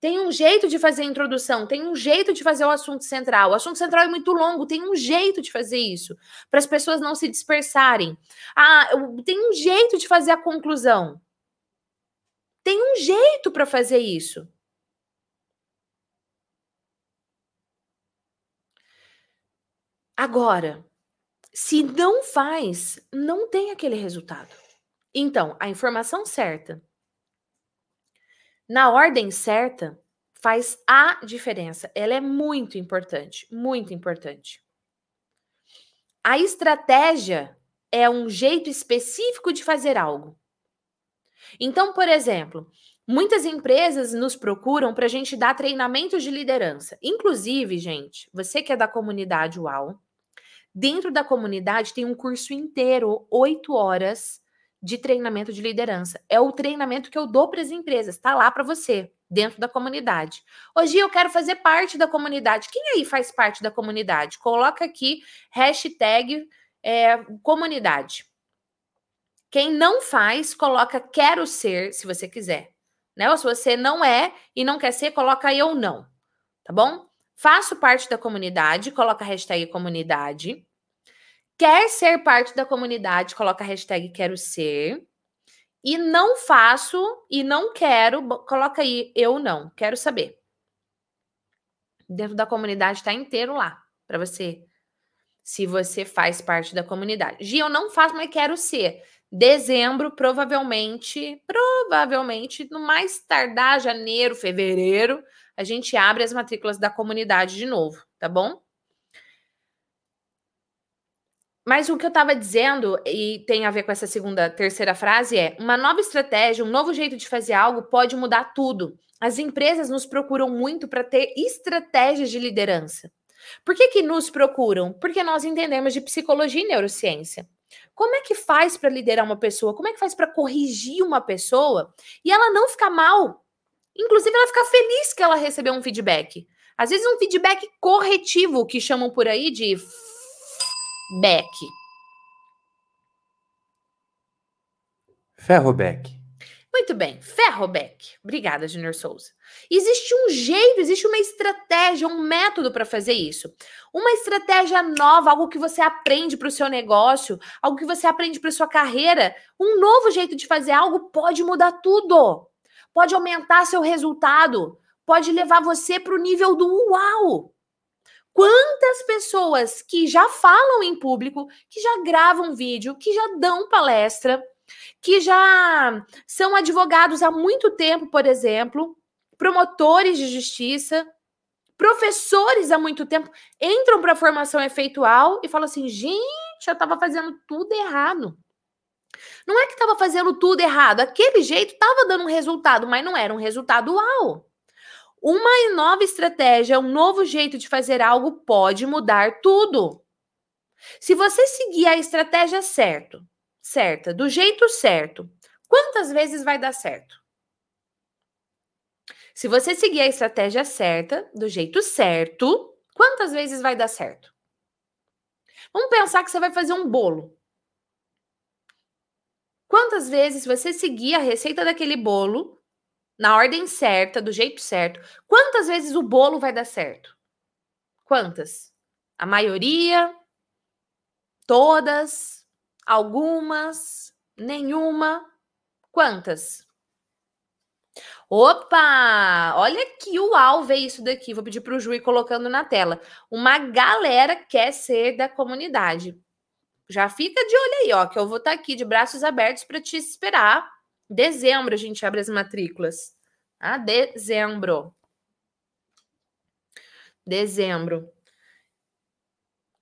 Tem um jeito de fazer a introdução, tem um jeito de fazer o assunto central. O assunto central é muito longo, tem um jeito de fazer isso, para as pessoas não se dispersarem. Ah, tem um jeito de fazer a conclusão. Tem um jeito para fazer isso. Agora, se não faz, não tem aquele resultado. Então, a informação certa na ordem certa faz a diferença. Ela é muito importante, muito importante. A estratégia é um jeito específico de fazer algo. Então, por exemplo, muitas empresas nos procuram para a gente dar treinamentos de liderança. Inclusive, gente, você que é da comunidade UAU, dentro da comunidade tem um curso inteiro, oito horas, de treinamento de liderança. É o treinamento que eu dou para as empresas, tá lá para você, dentro da comunidade. Hoje eu quero fazer parte da comunidade. Quem aí faz parte da comunidade? Coloca aqui hashtag é, comunidade. Quem não faz, coloca quero ser, se você quiser. Né? Ou se você não é e não quer ser, coloca eu não. Tá bom? Faço parte da comunidade, coloca hashtag comunidade. Quer ser parte da comunidade, coloca a hashtag quero ser. E não faço e não quero, coloca aí eu não, quero saber. Dentro da comunidade está inteiro lá para você se você faz parte da comunidade. Gi, eu não faço, mas quero ser. Dezembro, provavelmente, provavelmente, no mais tardar janeiro, fevereiro, a gente abre as matrículas da comunidade de novo, tá bom? Mas o que eu estava dizendo, e tem a ver com essa segunda, terceira frase, é: uma nova estratégia, um novo jeito de fazer algo pode mudar tudo. As empresas nos procuram muito para ter estratégias de liderança. Por que, que nos procuram? Porque nós entendemos de psicologia e neurociência. Como é que faz para liderar uma pessoa? Como é que faz para corrigir uma pessoa e ela não ficar mal? Inclusive, ela ficar feliz que ela recebeu um feedback. Às vezes, um feedback corretivo, que chamam por aí de back. Ferroback. Muito bem, Ferroback. Obrigada, Junior Souza. Existe um jeito, existe uma estratégia, um método para fazer isso. Uma estratégia nova, algo que você aprende para o seu negócio, algo que você aprende para sua carreira. Um novo jeito de fazer algo pode mudar tudo. Pode aumentar seu resultado, pode levar você para o nível do uau. Quantas pessoas que já falam em público, que já gravam vídeo, que já dão palestra, que já são advogados há muito tempo, por exemplo, promotores de justiça, professores há muito tempo, entram para a formação efeitual e falam assim: gente, eu estava fazendo tudo errado. Não é que estava fazendo tudo errado, aquele jeito estava dando um resultado, mas não era um resultado uau. Uma nova estratégia, um novo jeito de fazer algo pode mudar tudo. Se você seguir a estratégia certo, certa, do jeito certo, quantas vezes vai dar certo? Se você seguir a estratégia certa, do jeito certo, quantas vezes vai dar certo? Vamos pensar que você vai fazer um bolo. Quantas vezes você seguir a receita daquele bolo na ordem certa, do jeito certo, quantas vezes o bolo vai dar certo? Quantas? A maioria? Todas? Algumas? Nenhuma? Quantas? Opa! Olha que uau ver isso daqui. Vou pedir para o Ju ir colocando na tela. Uma galera quer ser da comunidade. Já fica de olho aí, ó, que eu vou estar tá aqui de braços abertos para te esperar Dezembro a gente abre as matrículas. Ah, dezembro. Dezembro.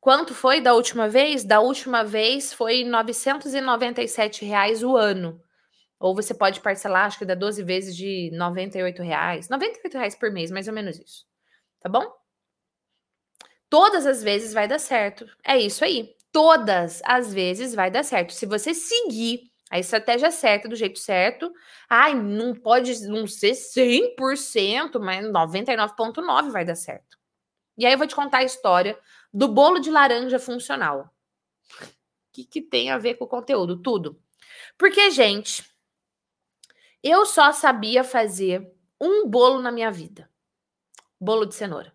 Quanto foi da última vez? Da última vez foi 997 reais o ano. Ou você pode parcelar, acho que dá 12 vezes de 98 reais. 98 reais por mês, mais ou menos isso. Tá bom? Todas as vezes vai dar certo. É isso aí. Todas as vezes vai dar certo. Se você seguir a estratégia certa, do jeito certo. Ai, não pode não ser 100%, mas 99,9% vai dar certo. E aí eu vou te contar a história do bolo de laranja funcional. O que, que tem a ver com o conteúdo? Tudo. Porque, gente, eu só sabia fazer um bolo na minha vida: bolo de cenoura.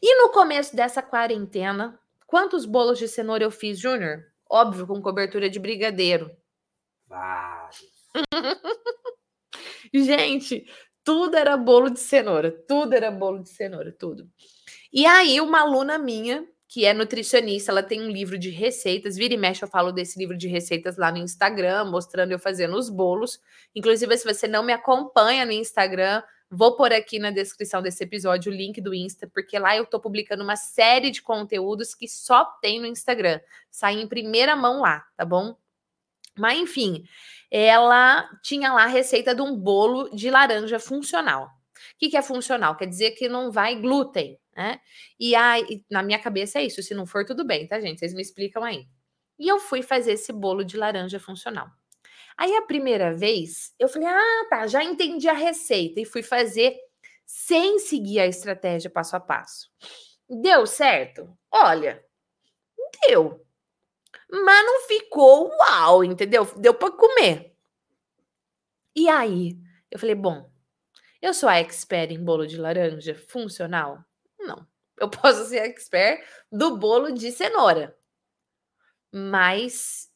E no começo dessa quarentena, quantos bolos de cenoura eu fiz, Júnior? Óbvio, com cobertura de brigadeiro. Vários. Gente, tudo era bolo de cenoura, tudo era bolo de cenoura, tudo. E aí, uma aluna minha, que é nutricionista, ela tem um livro de receitas, vira e mexe, eu falo desse livro de receitas lá no Instagram, mostrando eu fazendo os bolos. Inclusive, se você não me acompanha no Instagram, Vou pôr aqui na descrição desse episódio o link do Insta, porque lá eu tô publicando uma série de conteúdos que só tem no Instagram. Sai em primeira mão lá, tá bom? Mas enfim, ela tinha lá a receita de um bolo de laranja funcional. O que, que é funcional? Quer dizer que não vai glúten, né? E aí, na minha cabeça é isso. Se não for, tudo bem, tá, gente? Vocês me explicam aí. E eu fui fazer esse bolo de laranja funcional. Aí a primeira vez eu falei: ah, tá, já entendi a receita e fui fazer sem seguir a estratégia passo a passo. Deu certo? Olha, deu. Mas não ficou uau, entendeu? Deu para comer. E aí, eu falei: bom, eu sou a expert em bolo de laranja funcional? Não. Eu posso ser expert do bolo de cenoura. mas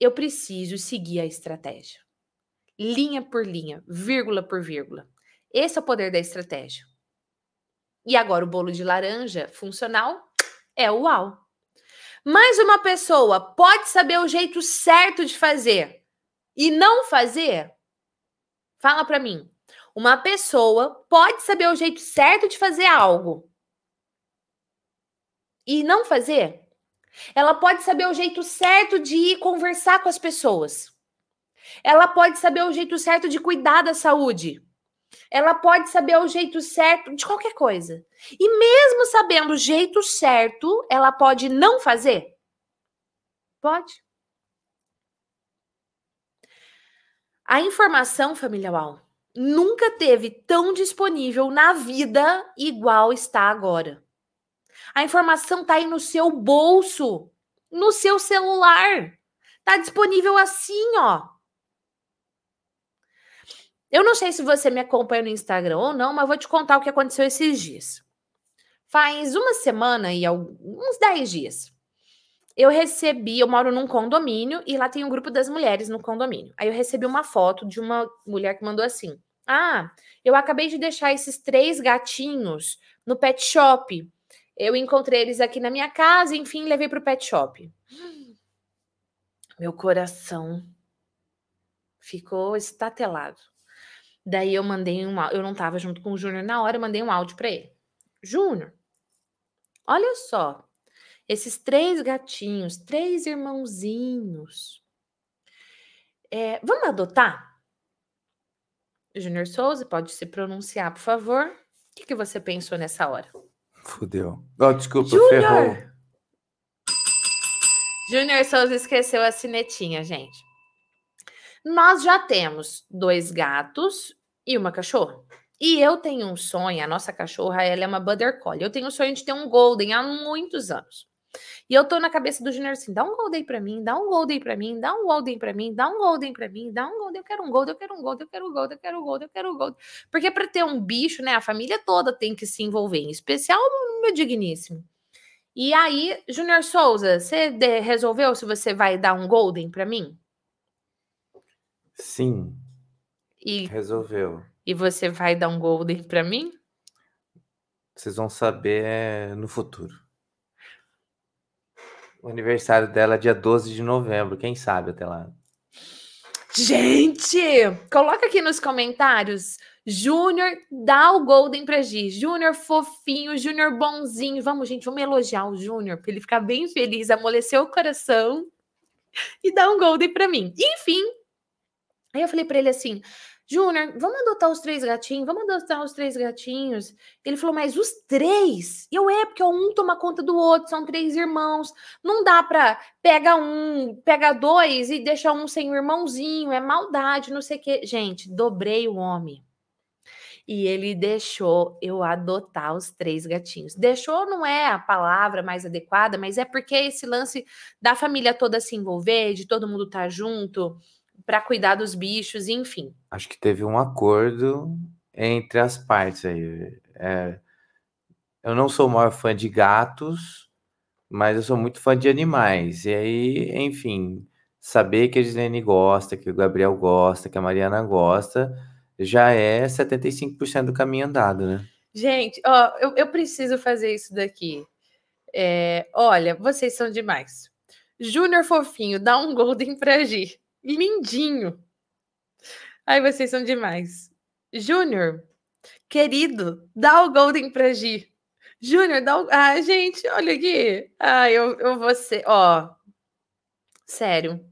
eu preciso seguir a estratégia. Linha por linha, vírgula por vírgula. Esse é o poder da estratégia. E agora o bolo de laranja funcional é o uau. Mas uma pessoa pode saber o jeito certo de fazer e não fazer? Fala para mim. Uma pessoa pode saber o jeito certo de fazer algo e não fazer? Ela pode saber o jeito certo de ir conversar com as pessoas. Ela pode saber o jeito certo de cuidar da saúde. Ela pode saber o jeito certo de qualquer coisa. E mesmo sabendo o jeito certo, ela pode não fazer? Pode. A informação, família Wall, nunca teve tão disponível na vida igual está agora. A informação está aí no seu bolso, no seu celular. Está disponível assim, ó. Eu não sei se você me acompanha no Instagram ou não, mas vou te contar o que aconteceu esses dias. Faz uma semana e uns 10 dias. Eu recebi, eu moro num condomínio e lá tem um grupo das mulheres no condomínio. Aí eu recebi uma foto de uma mulher que mandou assim: Ah, eu acabei de deixar esses três gatinhos no pet shop. Eu encontrei eles aqui na minha casa, enfim, levei para o pet shop. Meu coração ficou estatelado. Daí eu mandei um eu não estava junto com o Júnior na hora, eu mandei um áudio para ele. Júnior, olha só, esses três gatinhos, três irmãozinhos. É, vamos adotar? Júnior Souza, pode se pronunciar, por favor. O que, que você pensou nessa hora? Fudeu. Oh, desculpa, Junior. ferrou. Júnior Souza esqueceu a cinetinha, gente. Nós já temos dois gatos e uma cachorra. E eu tenho um sonho, a nossa cachorra, ela é uma Border Collie. Eu tenho o um sonho de ter um Golden há muitos anos. E eu tô na cabeça do Junior assim, dá um Golden pra mim, dá um Golden pra mim, dá um Golden pra mim, dá um Golden pra mim, dá um Golden, eu quero um Golden, eu quero um Golden, eu quero um Golden, eu quero um Golden, eu quero um Golden. Porque para ter um bicho, né, a família toda tem que se envolver, em especial o meu digníssimo. E aí, Junior Souza, você resolveu se você vai dar um Golden para mim? Sim. E resolveu. E você vai dar um Golden para mim? Vocês vão saber no futuro. O aniversário dela é dia 12 de novembro, quem sabe até lá. Gente, coloca aqui nos comentários. Júnior, dá o Golden pra Gi. Júnior fofinho, Júnior bonzinho. Vamos, gente, vamos elogiar o Júnior para ele ficar bem feliz, amolecer o coração e dar um Golden para mim. Enfim, aí eu falei para ele assim: Júnior, vamos adotar os três gatinhos, vamos adotar os três gatinhos. Ele falou, mas os três? Eu é, porque um toma conta do outro, são três irmãos. Não dá pra pega um, pega dois e deixa um sem o irmãozinho, é maldade, não sei o quê. Gente, dobrei o homem. E ele deixou eu adotar os três gatinhos. Deixou não é a palavra mais adequada, mas é porque esse lance da família toda se envolver, de todo mundo estar tá junto para cuidar dos bichos, enfim. Acho que teve um acordo entre as partes aí. É, eu não sou o maior fã de gatos, mas eu sou muito fã de animais. E aí, enfim, saber que a Gislene gosta, que o Gabriel gosta, que a Mariana gosta, já é 75% do caminho andado, né? Gente, ó, eu, eu preciso fazer isso daqui. É, olha, vocês são demais. Júnior Fofinho, dá um golden pra Gi. Lindinho. Ai, vocês são demais. Júnior, querido, dá o Golden pra Gi. Júnior, dá o. Ah, gente, olha aqui. Ah, eu, eu vou ser. Ó. Sério.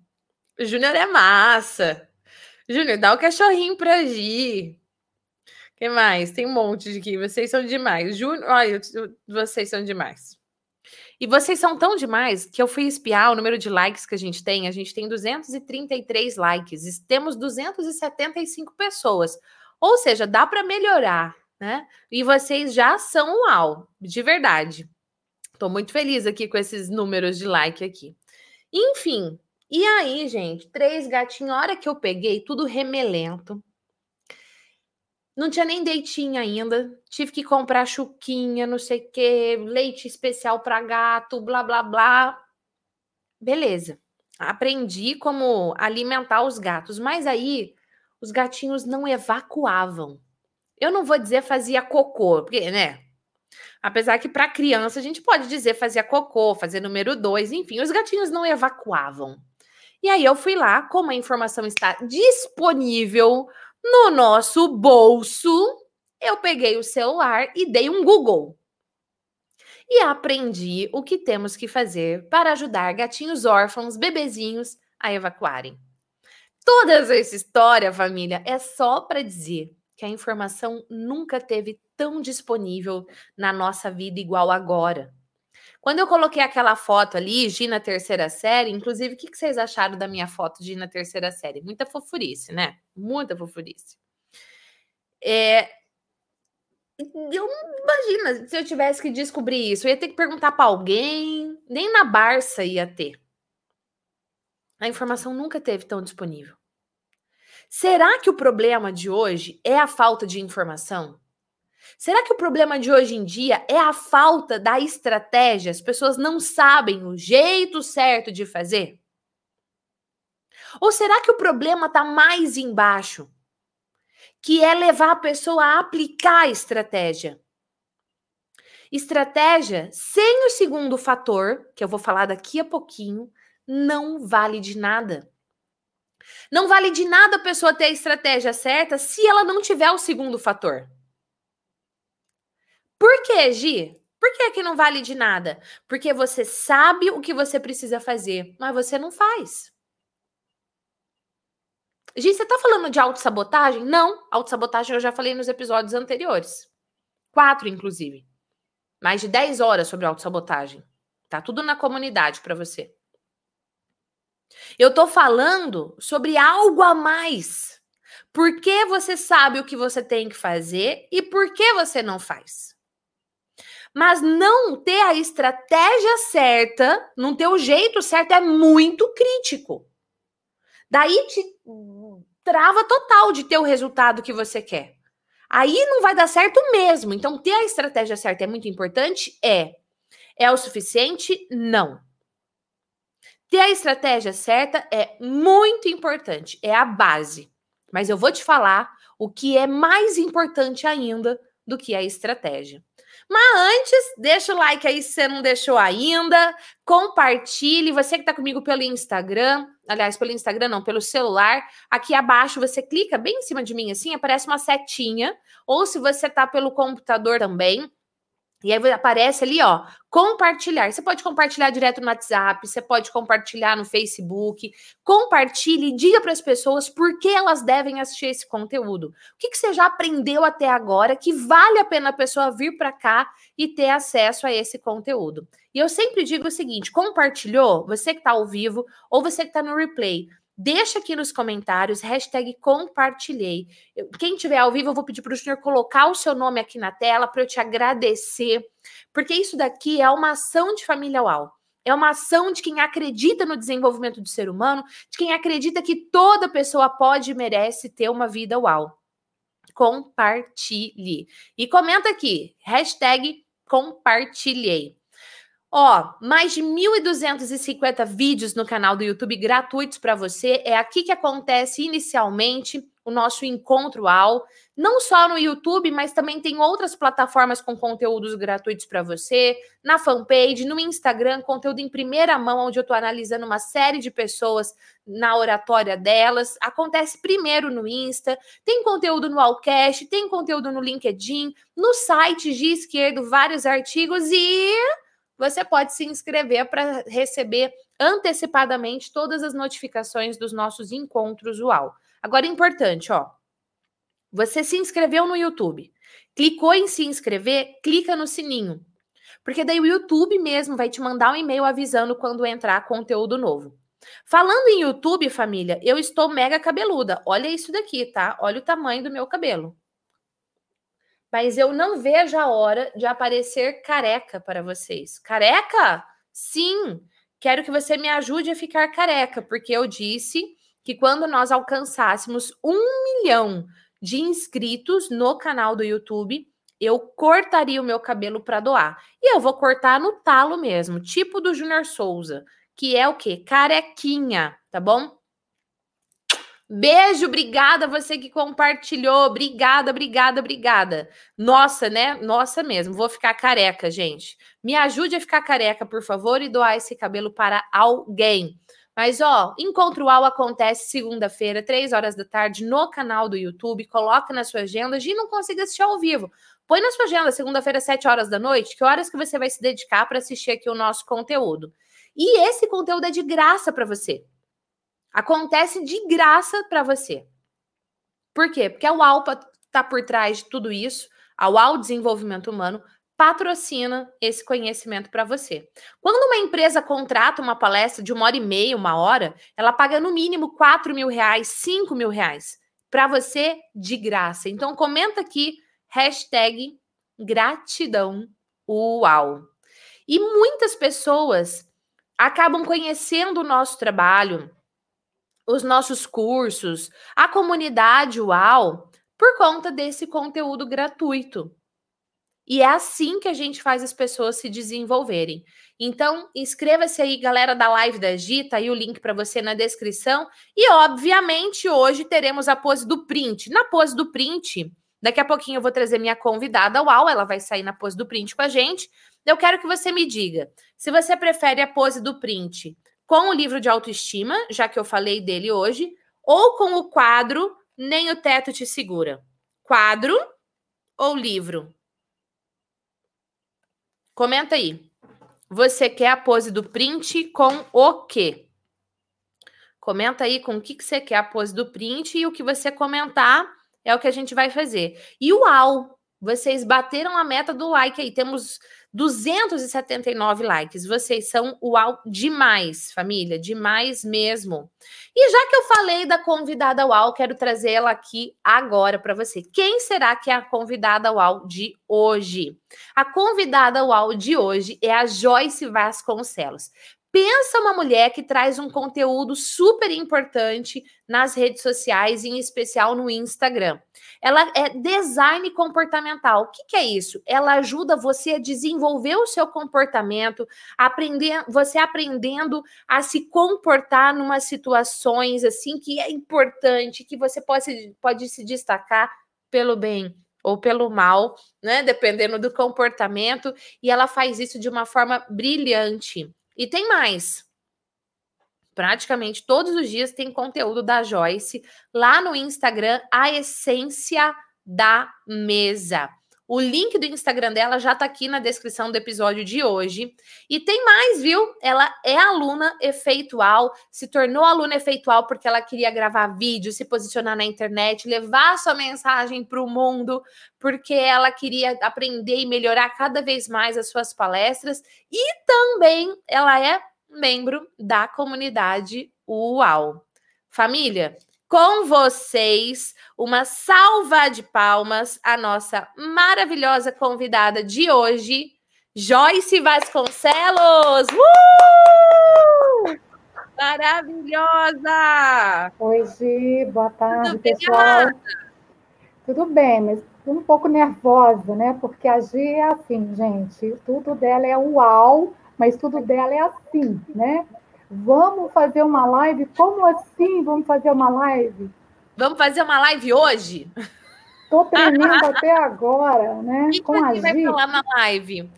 Júnior é massa. Júnior, dá o cachorrinho pra Gi. que mais? Tem um monte de aqui. Vocês são demais. Júnior, olha, vocês são demais. E vocês são tão demais que eu fui espiar o número de likes que a gente tem. A gente tem 233 likes, temos 275 pessoas. Ou seja, dá para melhorar, né? E vocês já são uau, de verdade. Estou muito feliz aqui com esses números de like aqui. Enfim, e aí, gente, três gatinhos, hora que eu peguei, tudo remelento. Não tinha nem deitinho ainda. Tive que comprar chuquinha, não sei o quê, leite especial para gato, blá blá blá. Beleza. Aprendi como alimentar os gatos, mas aí os gatinhos não evacuavam. Eu não vou dizer fazia cocô, porque, né? Apesar que para criança a gente pode dizer fazia cocô, fazer número dois, enfim, os gatinhos não evacuavam. E aí eu fui lá, como a informação está disponível no nosso bolso, eu peguei o celular e dei um Google. E aprendi o que temos que fazer para ajudar gatinhos órfãos, bebezinhos a evacuarem. Toda essa história, família, é só para dizer que a informação nunca teve tão disponível na nossa vida igual agora. Quando eu coloquei aquela foto ali, Gi na terceira série, inclusive, o que vocês acharam da minha foto Gi na terceira série? Muita fofurice, né? Muita fofurice. É, eu imagina se eu tivesse que descobrir isso, eu ia ter que perguntar para alguém, nem na Barça ia ter. A informação nunca teve tão disponível. Será que o problema de hoje é a falta de informação? Será que o problema de hoje em dia é a falta da estratégia? As pessoas não sabem o jeito certo de fazer? Ou será que o problema está mais embaixo? que é levar a pessoa a aplicar a estratégia. Estratégia sem o segundo fator, que eu vou falar daqui a pouquinho, não vale de nada. Não vale de nada a pessoa ter a estratégia certa se ela não tiver o segundo fator. Por quê, Gi? Por que, que não vale de nada? Porque você sabe o que você precisa fazer, mas você não faz. Gi, você tá falando de autossabotagem? Não, autossabotagem eu já falei nos episódios anteriores. Quatro, inclusive. Mais de 10 horas sobre autossabotagem. Tá tudo na comunidade para você. Eu tô falando sobre algo a mais. Por que você sabe o que você tem que fazer e por que você não faz? Mas não ter a estratégia certa, não ter o jeito certo é muito crítico. Daí te trava total de ter o resultado que você quer. Aí não vai dar certo mesmo. Então, ter a estratégia certa é muito importante? É. É o suficiente? Não. Ter a estratégia certa é muito importante, é a base. Mas eu vou te falar o que é mais importante ainda do que a estratégia. Mas antes, deixa o like aí se você não deixou ainda. Compartilhe. Você que está comigo pelo Instagram, aliás, pelo Instagram não, pelo celular. Aqui abaixo você clica bem em cima de mim assim, aparece uma setinha. Ou se você está pelo computador também, e aí aparece ali, ó, compartilhar. Você pode compartilhar direto no WhatsApp, você pode compartilhar no Facebook. Compartilhe e diga para as pessoas por que elas devem assistir esse conteúdo. O que, que você já aprendeu até agora que vale a pena a pessoa vir para cá e ter acesso a esse conteúdo. E eu sempre digo o seguinte: compartilhou, você que está ao vivo ou você que está no replay. Deixa aqui nos comentários, hashtag compartilhei. quem tiver ao vivo, eu vou pedir para o senhor colocar o seu nome aqui na tela para eu te agradecer, porque isso daqui é uma ação de família UAU. É uma ação de quem acredita no desenvolvimento do ser humano, de quem acredita que toda pessoa pode e merece ter uma vida UAU. Compartilhe. E comenta aqui, hashtag compartilhei. Ó, mais de 1.250 vídeos no canal do YouTube gratuitos para você. É aqui que acontece inicialmente o nosso encontro ao, não só no YouTube, mas também tem outras plataformas com conteúdos gratuitos para você, na fanpage, no Instagram, conteúdo em primeira mão, onde eu estou analisando uma série de pessoas na oratória delas. Acontece primeiro no Insta, tem conteúdo no Allcast, tem conteúdo no LinkedIn, no site de esquerdo, vários artigos e você pode se inscrever para receber antecipadamente todas as notificações dos nossos encontros UAU. Agora, importante, ó. Você se inscreveu no YouTube, clicou em se inscrever, clica no sininho. Porque daí o YouTube mesmo vai te mandar um e-mail avisando quando entrar conteúdo novo. Falando em YouTube, família, eu estou mega cabeluda. Olha isso daqui, tá? Olha o tamanho do meu cabelo mas eu não vejo a hora de aparecer careca para vocês. Careca? Sim, quero que você me ajude a ficar careca, porque eu disse que quando nós alcançássemos um milhão de inscritos no canal do YouTube, eu cortaria o meu cabelo para doar. E eu vou cortar no talo mesmo, tipo do Junior Souza. que é o quê? Carequinha, tá bom? Beijo, obrigada você que compartilhou. Obrigada, obrigada, obrigada. Nossa, né? Nossa mesmo. Vou ficar careca, gente. Me ajude a ficar careca, por favor, e doar esse cabelo para alguém. Mas, ó, Encontro UAU acontece segunda-feira, três horas da tarde, no canal do YouTube. Coloca na sua agenda e não consiga assistir ao vivo. Põe na sua agenda, segunda-feira, sete horas da noite, que horas que você vai se dedicar para assistir aqui o nosso conteúdo. E esse conteúdo é de graça para você. Acontece de graça para você. Por quê? Porque a UAU está por trás de tudo isso, a UAU Desenvolvimento Humano patrocina esse conhecimento para você. Quando uma empresa contrata uma palestra de uma hora e meia, uma hora, ela paga no mínimo 4 mil reais, 5 mil reais para você de graça. Então comenta aqui, hashtag gratidão uau. E muitas pessoas acabam conhecendo o nosso trabalho, os nossos cursos, a comunidade UAU, por conta desse conteúdo gratuito. E é assim que a gente faz as pessoas se desenvolverem. Então, inscreva-se aí, galera da live da Gita, aí o link para você na descrição. E, obviamente, hoje teremos a pose do print. Na pose do print, daqui a pouquinho eu vou trazer minha convidada, Uau, ela vai sair na pose do print com a gente. Eu quero que você me diga se você prefere a pose do print com o livro de autoestima, já que eu falei dele hoje, ou com o quadro Nem o Teto Te Segura? Quadro ou livro? Comenta aí. Você quer a pose do print com o quê? Comenta aí com o que, que você quer a pose do print e o que você comentar é o que a gente vai fazer. E uau! Vocês bateram a meta do like aí. Temos 279 likes. Vocês são uau demais, família, demais mesmo. E já que eu falei da convidada uau, quero trazer ela aqui agora para você. Quem será que é a convidada uau de hoje? A convidada uau de hoje é a Joyce Vasconcelos. Pensa uma mulher que traz um conteúdo super importante nas redes sociais, em especial no Instagram. Ela é design comportamental. O que, que, é isso? Ela ajuda você a desenvolver o seu comportamento, aprender, você aprendendo a se comportar numa situações assim que é importante, que você pode, pode se destacar pelo bem ou pelo mal, né? Dependendo do comportamento, e ela faz isso de uma forma brilhante. E tem mais. Praticamente todos os dias tem conteúdo da Joyce lá no Instagram, a essência da mesa. O link do Instagram dela já tá aqui na descrição do episódio de hoje. E tem mais, viu? Ela é aluna efeitual, se tornou aluna efeitual porque ela queria gravar vídeo, se posicionar na internet, levar sua mensagem para o mundo, porque ela queria aprender e melhorar cada vez mais as suas palestras. E também ela é membro da comunidade UAU. Família, com vocês, uma salva de palmas à nossa maravilhosa convidada de hoje, Joyce Vasconcelos. Uh! Maravilhosa! Oi, Gi, boa tarde, Tudo pessoal. Bem, Tudo bem, mas um pouco nervosa, né? Porque a Gi é assim, gente, tudo dela é uau, mas tudo dela é assim, né? Vamos fazer uma live? Como assim vamos fazer uma live? Vamos fazer uma live hoje? Estou treinando até agora, né? E Com a vai falar na live?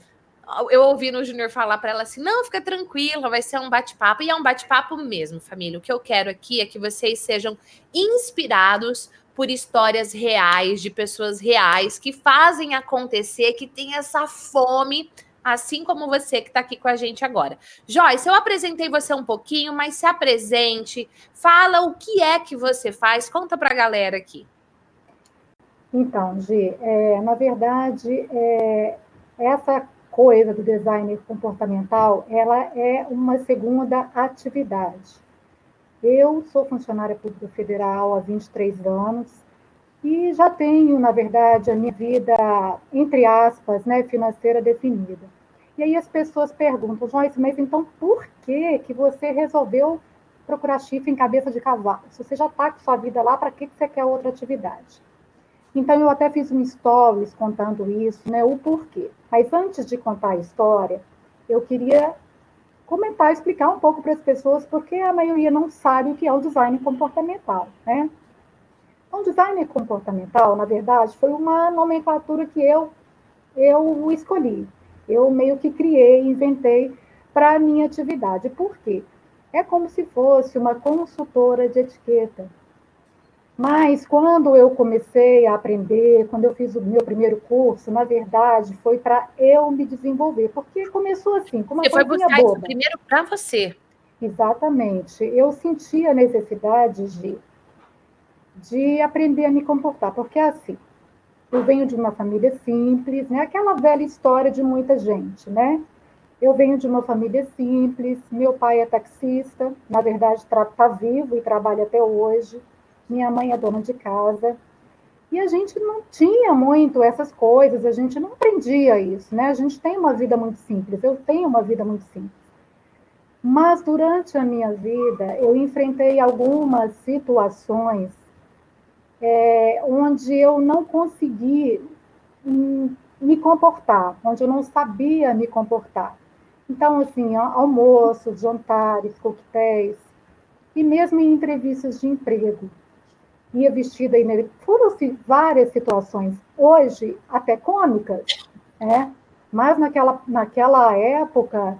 Eu ouvi no Júnior falar para ela assim: não, fica tranquila, vai ser um bate-papo. E é um bate-papo mesmo, família. O que eu quero aqui é que vocês sejam inspirados por histórias reais, de pessoas reais que fazem acontecer, que têm essa fome assim como você que está aqui com a gente agora. Joyce, eu apresentei você um pouquinho, mas se apresente, fala o que é que você faz, conta para a galera aqui. Então, Gi, é, na verdade, é, essa coisa do design comportamental, ela é uma segunda atividade. Eu sou funcionária pública federal há 23 anos e já tenho, na verdade, a minha vida, entre aspas, né, financeira definida. E aí as pessoas perguntam, Joyce, mas então por que, que você resolveu procurar chifre em cabeça de cavalo? Se você já está com sua vida lá, para que, que você quer outra atividade? Então, eu até fiz um stories contando isso, né, o porquê. Mas antes de contar a história, eu queria comentar, explicar um pouco para as pessoas, porque a maioria não sabe o que é o design comportamental, né? Então, design comportamental, na verdade, foi uma nomenclatura que eu, eu escolhi. Eu meio que criei, inventei para a minha atividade. Por quê? É como se fosse uma consultora de etiqueta. Mas quando eu comecei a aprender, quando eu fiz o meu primeiro curso, na verdade, foi para eu me desenvolver, porque começou assim, com uma Você foi buscar boba. isso primeiro para você. Exatamente. Eu senti a necessidade de, de aprender a me comportar, porque é assim, eu venho de uma família simples, né? Aquela velha história de muita gente, né? Eu venho de uma família simples, meu pai é taxista, na verdade está vivo e trabalha até hoje minha mãe é dona de casa. E a gente não tinha muito essas coisas, a gente não aprendia isso, né? A gente tem uma vida muito simples, eu tenho uma vida muito simples. Mas durante a minha vida, eu enfrentei algumas situações é, onde eu não consegui hum, me comportar, onde eu não sabia me comportar. Então, assim, almoços, jantares, coquetéis, e mesmo em entrevistas de emprego ia vestida aí Foram várias situações, hoje até cômicas, né? mas naquela, naquela época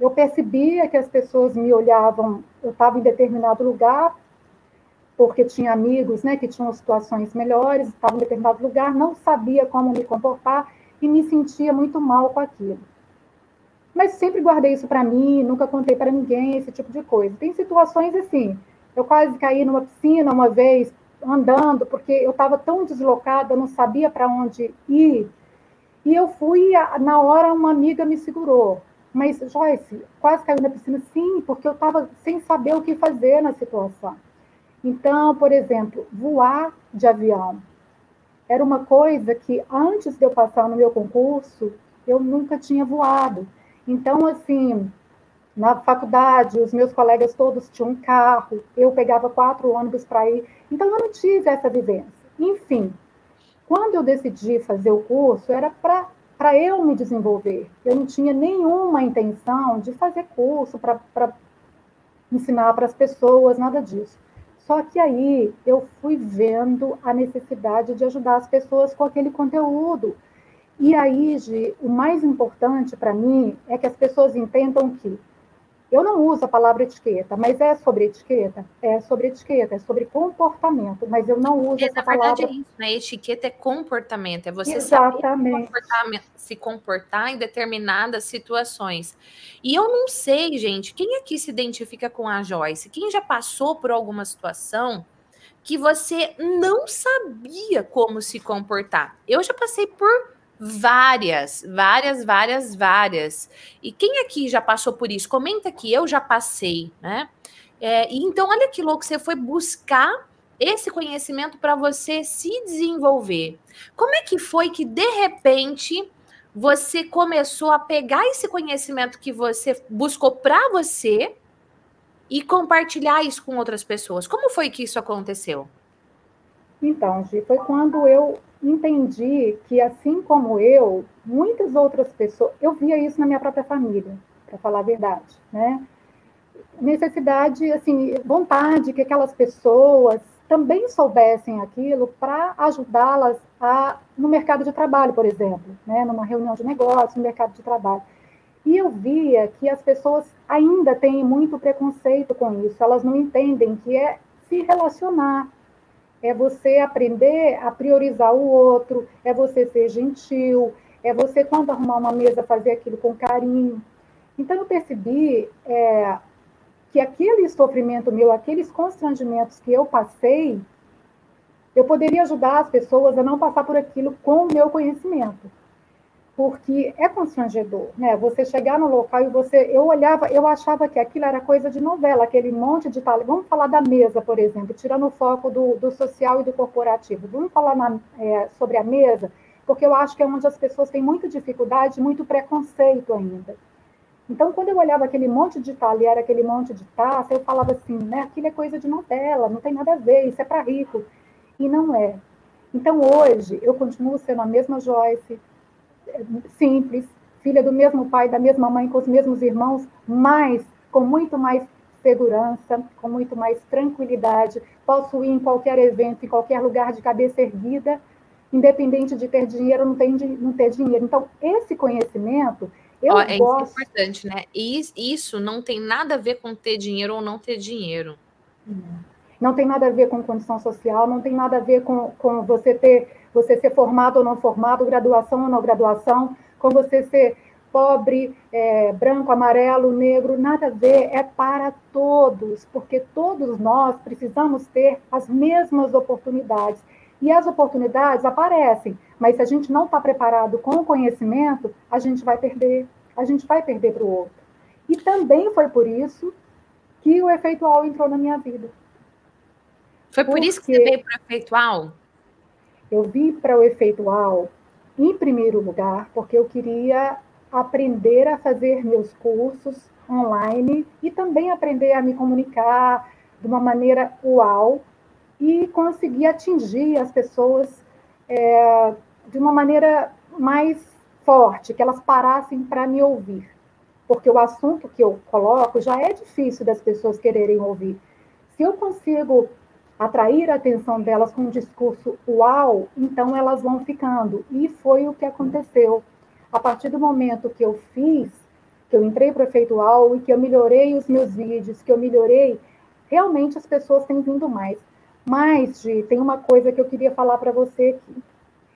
eu percebia que as pessoas me olhavam, eu estava em determinado lugar, porque tinha amigos né, que tinham situações melhores, estava em determinado lugar, não sabia como me comportar e me sentia muito mal com aquilo. Mas sempre guardei isso para mim, nunca contei para ninguém esse tipo de coisa. Tem situações assim, eu quase caí numa piscina uma vez, andando, porque eu estava tão deslocada, não sabia para onde ir. E eu fui, na hora, uma amiga me segurou. Mas, Joyce, quase caiu na piscina? Sim, porque eu estava sem saber o que fazer na situação. Então, por exemplo, voar de avião era uma coisa que, antes de eu passar no meu concurso, eu nunca tinha voado. Então, assim, na faculdade, os meus colegas todos tinham carro, eu pegava quatro ônibus para ir, então eu não tive essa vivência. Enfim, quando eu decidi fazer o curso, era para eu me desenvolver. Eu não tinha nenhuma intenção de fazer curso para ensinar para as pessoas, nada disso. Só que aí eu fui vendo a necessidade de ajudar as pessoas com aquele conteúdo. E aí, Gi, o mais importante para mim é que as pessoas entendam que eu não uso a palavra etiqueta, mas é sobre etiqueta? É sobre etiqueta, é sobre comportamento, mas eu não uso essa palavra. É isso, né? Etiqueta é comportamento, é você Exatamente. saber se comportar em determinadas situações. E eu não sei, gente, quem aqui se identifica com a Joyce? Quem já passou por alguma situação que você não sabia como se comportar? Eu já passei por Várias, várias, várias, várias. E quem aqui já passou por isso? Comenta aqui, eu já passei, né? É, então, olha que louco, você foi buscar esse conhecimento para você se desenvolver. Como é que foi que, de repente, você começou a pegar esse conhecimento que você buscou para você e compartilhar isso com outras pessoas? Como foi que isso aconteceu? Então, Gi, foi quando eu entendi que, assim como eu, muitas outras pessoas, eu via isso na minha própria família, para falar a verdade, né? Necessidade, assim, vontade que aquelas pessoas também soubessem aquilo para ajudá-las a no mercado de trabalho, por exemplo, né? Numa reunião de negócio, no mercado de trabalho. E eu via que as pessoas ainda têm muito preconceito com isso, elas não entendem que é se relacionar, é você aprender a priorizar o outro, é você ser gentil, é você, quando arrumar uma mesa, fazer aquilo com carinho. Então, eu percebi é, que aquele sofrimento meu, aqueles constrangimentos que eu passei, eu poderia ajudar as pessoas a não passar por aquilo com o meu conhecimento porque é constrangedor, né? Você chegar no local e você, eu olhava, eu achava que aquilo era coisa de novela, aquele monte de tal. Vamos falar da mesa, por exemplo, tirando o foco do, do social e do corporativo. Vamos falar na, é, sobre a mesa, porque eu acho que é onde as pessoas têm muita dificuldade, muito preconceito ainda. Então, quando eu olhava aquele monte de talher, aquele monte de taça, eu falava assim, né? Aquilo é coisa de novela, não tem nada a ver, isso é para rico. E não é. Então, hoje, eu continuo sendo a mesma Joyce, simples, filha do mesmo pai, da mesma mãe, com os mesmos irmãos, mas com muito mais segurança, com muito mais tranquilidade, posso ir em qualquer evento, em qualquer lugar de cabeça erguida, independente de ter dinheiro ou não ter, não ter dinheiro. Então, esse conhecimento, eu é gosto... importante, né? Isso não tem nada a ver com ter dinheiro ou não ter dinheiro. Não tem nada a ver com condição social, não tem nada a ver com, com você ter, você ser formado ou não formado, graduação ou não graduação, com você ser pobre, é, branco, amarelo, negro, nada a ver, é para todos, porque todos nós precisamos ter as mesmas oportunidades. E as oportunidades aparecem, mas se a gente não está preparado com o conhecimento, a gente vai perder, a gente vai perder para o outro. E também foi por isso que o efeitual entrou na minha vida. Foi por porque isso que você veio para o efeitual? Eu vim para o efeitual, em primeiro lugar, porque eu queria aprender a fazer meus cursos online e também aprender a me comunicar de uma maneira uau e conseguir atingir as pessoas é, de uma maneira mais forte, que elas parassem para me ouvir. Porque o assunto que eu coloco já é difícil das pessoas quererem ouvir. Se eu consigo atrair a atenção delas com um discurso uau, então elas vão ficando. E foi o que aconteceu. A partir do momento que eu fiz, que eu entrei para o efeitual e que eu melhorei os meus vídeos, que eu melhorei, realmente as pessoas têm vindo mais. Mas, Gi, tem uma coisa que eu queria falar para você aqui.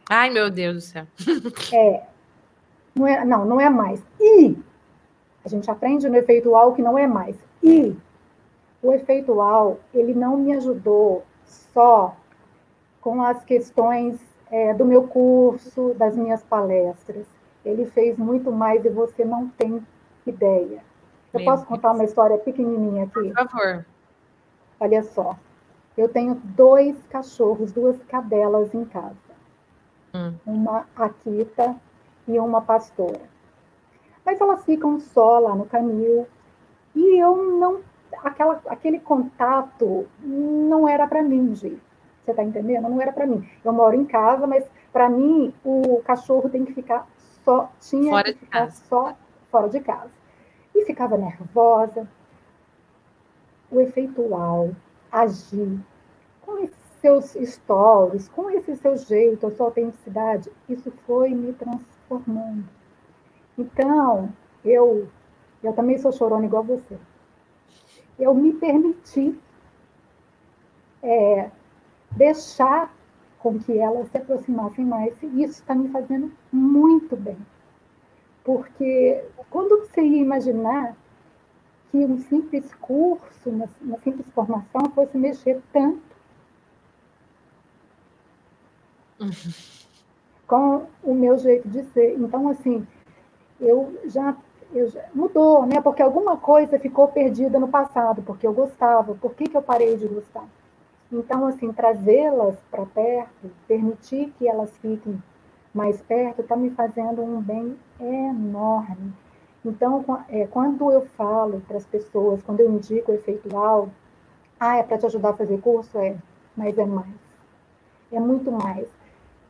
Ai, meu Deus do céu. É. Não, é, não, não é mais. E a gente aprende no efeitual que não é mais. E o efeitual, ele não me ajudou só com as questões é, do meu curso, das minhas palestras ele fez muito mais e você não tem ideia. Eu Meu posso contar uma história pequenininha aqui? Por favor. Olha só. Eu tenho dois cachorros, duas cadelas em casa. Hum. Uma Akita e uma pastora. Mas elas ficam só lá no canil. E eu não. Aquela, aquele contato não era para mim, gente. Você está entendendo? Não era para mim. Eu moro em casa, mas para mim o cachorro tem que ficar só tinha fora que ficar só fora de casa. E ficava nervosa. O efeitual, agir, com esses seus stories, com esse seu jeito, a sua autenticidade, isso foi me transformando. Então, eu, eu também sou chorona igual você. Eu me permiti é, deixar com que elas se aproximassem mais. E isso está me fazendo muito bem. Porque quando você ia imaginar que um simples curso, uma, uma simples formação fosse mexer tanto com o meu jeito de ser. Então, assim, eu já, eu já, mudou, né? Porque alguma coisa ficou perdida no passado, porque eu gostava. Por que, que eu parei de gostar? Então, assim, trazê-las para perto, permitir que elas fiquem mais perto, está me fazendo um bem enorme. Então, é, quando eu falo para as pessoas, quando eu indico o efeitual, ah, é para te ajudar a fazer curso? É, mas é mais. É muito mais.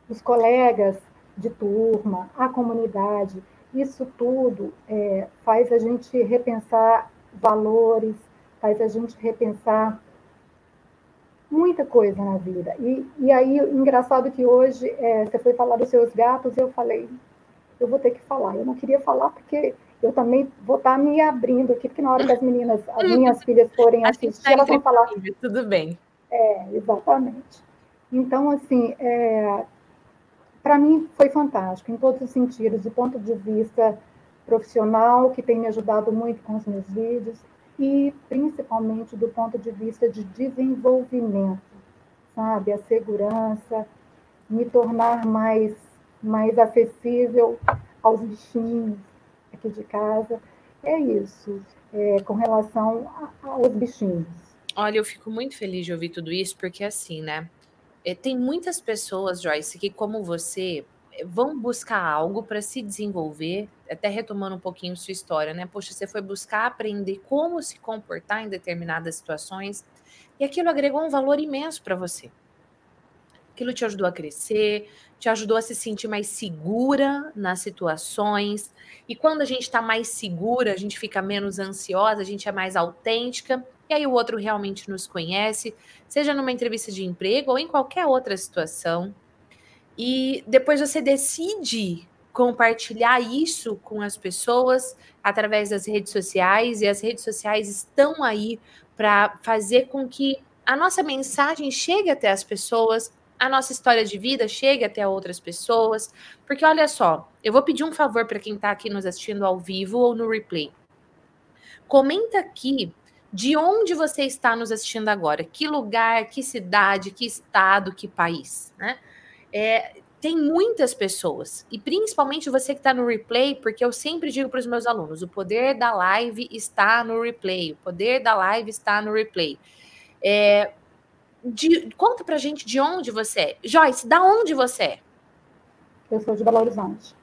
Os colegas de turma, a comunidade, isso tudo é, faz a gente repensar valores, faz a gente repensar muita coisa na vida. E, e aí, engraçado que hoje é, você foi falar dos seus gatos, eu falei, eu vou ter que falar. Eu não queria falar porque eu também vou estar me abrindo aqui, porque na hora que as meninas, as minhas filhas forem assistir, tá elas vão falar. Tudo bem. É, exatamente. Então, assim, é, para mim foi fantástico, em todos os sentidos, do ponto de vista profissional, que tem me ajudado muito com os meus vídeos, e principalmente do ponto de vista de desenvolvimento, sabe? A segurança, me tornar mais, mais acessível aos bichinhos aqui de casa. É isso, é, com relação a, aos bichinhos. Olha, eu fico muito feliz de ouvir tudo isso, porque assim, né? É, tem muitas pessoas, Joyce, que, como você, vão buscar algo para se desenvolver, até retomando um pouquinho sua história, né? Poxa, você foi buscar aprender como se comportar em determinadas situações e aquilo agregou um valor imenso para você. Aquilo te ajudou a crescer, te ajudou a se sentir mais segura nas situações. E quando a gente está mais segura, a gente fica menos ansiosa, a gente é mais autêntica. E aí o outro realmente nos conhece, seja numa entrevista de emprego ou em qualquer outra situação. E depois você decide compartilhar isso com as pessoas através das redes sociais, e as redes sociais estão aí para fazer com que a nossa mensagem chegue até as pessoas, a nossa história de vida chegue até outras pessoas. Porque olha só, eu vou pedir um favor para quem está aqui nos assistindo ao vivo ou no replay. Comenta aqui de onde você está nos assistindo agora, que lugar, que cidade, que estado, que país, né? É, tem muitas pessoas, e principalmente você que está no replay, porque eu sempre digo para os meus alunos: o poder da live está no replay, o poder da live está no replay. É, de, conta pra gente de onde você é. Joyce, da onde você é? Eu sou de Belo Horizonte.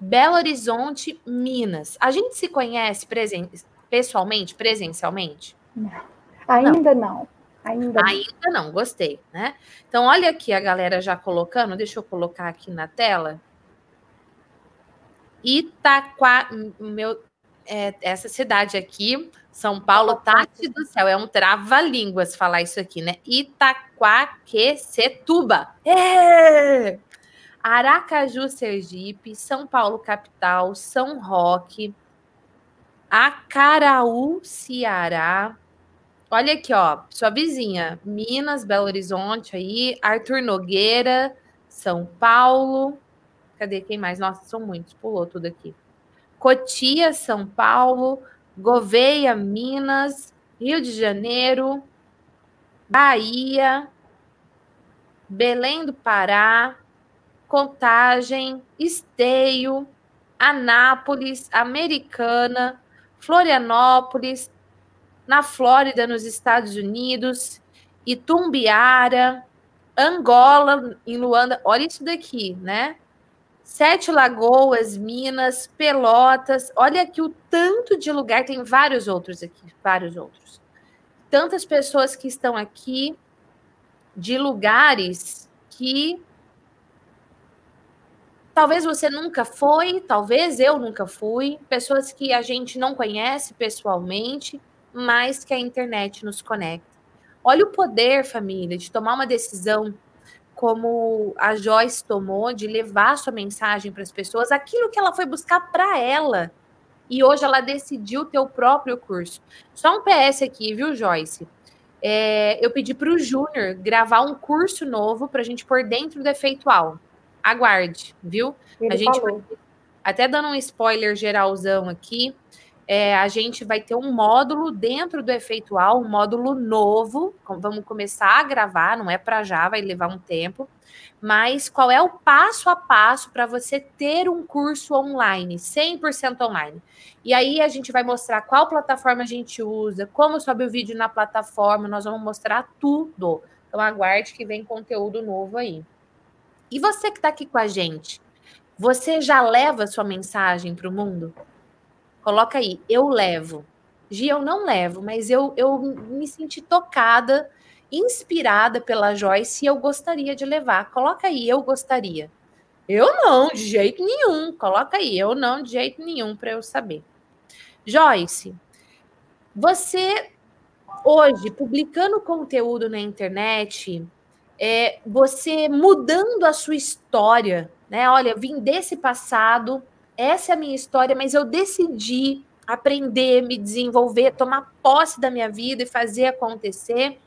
Belo Horizonte, Minas. A gente se conhece presen pessoalmente, presencialmente? Não. Ainda não. não. Ainda, Ainda não. não, gostei, né? Então, olha aqui a galera já colocando, deixa eu colocar aqui na tela. Itaquá, meu, é, essa cidade aqui, São Paulo, Tati do céu, é um trava-línguas falar isso aqui, né? Itaquaquecetuba. É! Aracaju, Sergipe, São Paulo, capital, São Roque, Acaraú, Ceará. Olha aqui, ó, sua vizinha, Minas, Belo Horizonte aí, Arthur Nogueira, São Paulo. Cadê? Quem mais? Nossa, são muitos, pulou tudo aqui. Cotia, São Paulo, Gouveia, Minas, Rio de Janeiro, Bahia, Belém do Pará, Contagem, Esteio, Anápolis, Americana, Florianópolis, na Flórida, nos Estados Unidos, Itumbiara, Angola, em Luanda. Olha isso daqui, né? Sete Lagoas, Minas, Pelotas. Olha aqui o tanto de lugar, tem vários outros aqui, vários outros. Tantas pessoas que estão aqui de lugares que talvez você nunca foi, talvez eu nunca fui, pessoas que a gente não conhece pessoalmente, mas que a internet nos conecta. Olha o poder, família, de tomar uma decisão como a Joyce tomou de levar sua mensagem para as pessoas, aquilo que ela foi buscar para ela. E hoje ela decidiu ter o próprio curso. Só um PS aqui, viu, Joyce? É, eu pedi para o Júnior gravar um curso novo para a gente pôr dentro do Efeitual. Aguarde, viu? Ele a gente falou. até dando um spoiler geralzão aqui é, a gente vai ter um módulo dentro do efeitual, um módulo novo. Vamos começar a gravar, não é para já, vai levar um tempo. Mas qual é o passo a passo para você ter um curso online, 100% online? E aí a gente vai mostrar qual plataforma a gente usa, como sobe o vídeo na plataforma, nós vamos mostrar tudo. Então aguarde que vem conteúdo novo aí. E você que está aqui com a gente, você já leva sua mensagem para o mundo? Coloca aí, eu levo. Gi, eu não levo, mas eu, eu me senti tocada, inspirada pela Joyce e eu gostaria de levar. Coloca aí, eu gostaria. Eu não, de jeito nenhum. Coloca aí, eu não, de jeito nenhum, para eu saber. Joyce, você hoje, publicando conteúdo na internet, é, você mudando a sua história, né? Olha, vim desse passado essa é a minha história, mas eu decidi aprender, me desenvolver, tomar posse da minha vida e fazer acontecer.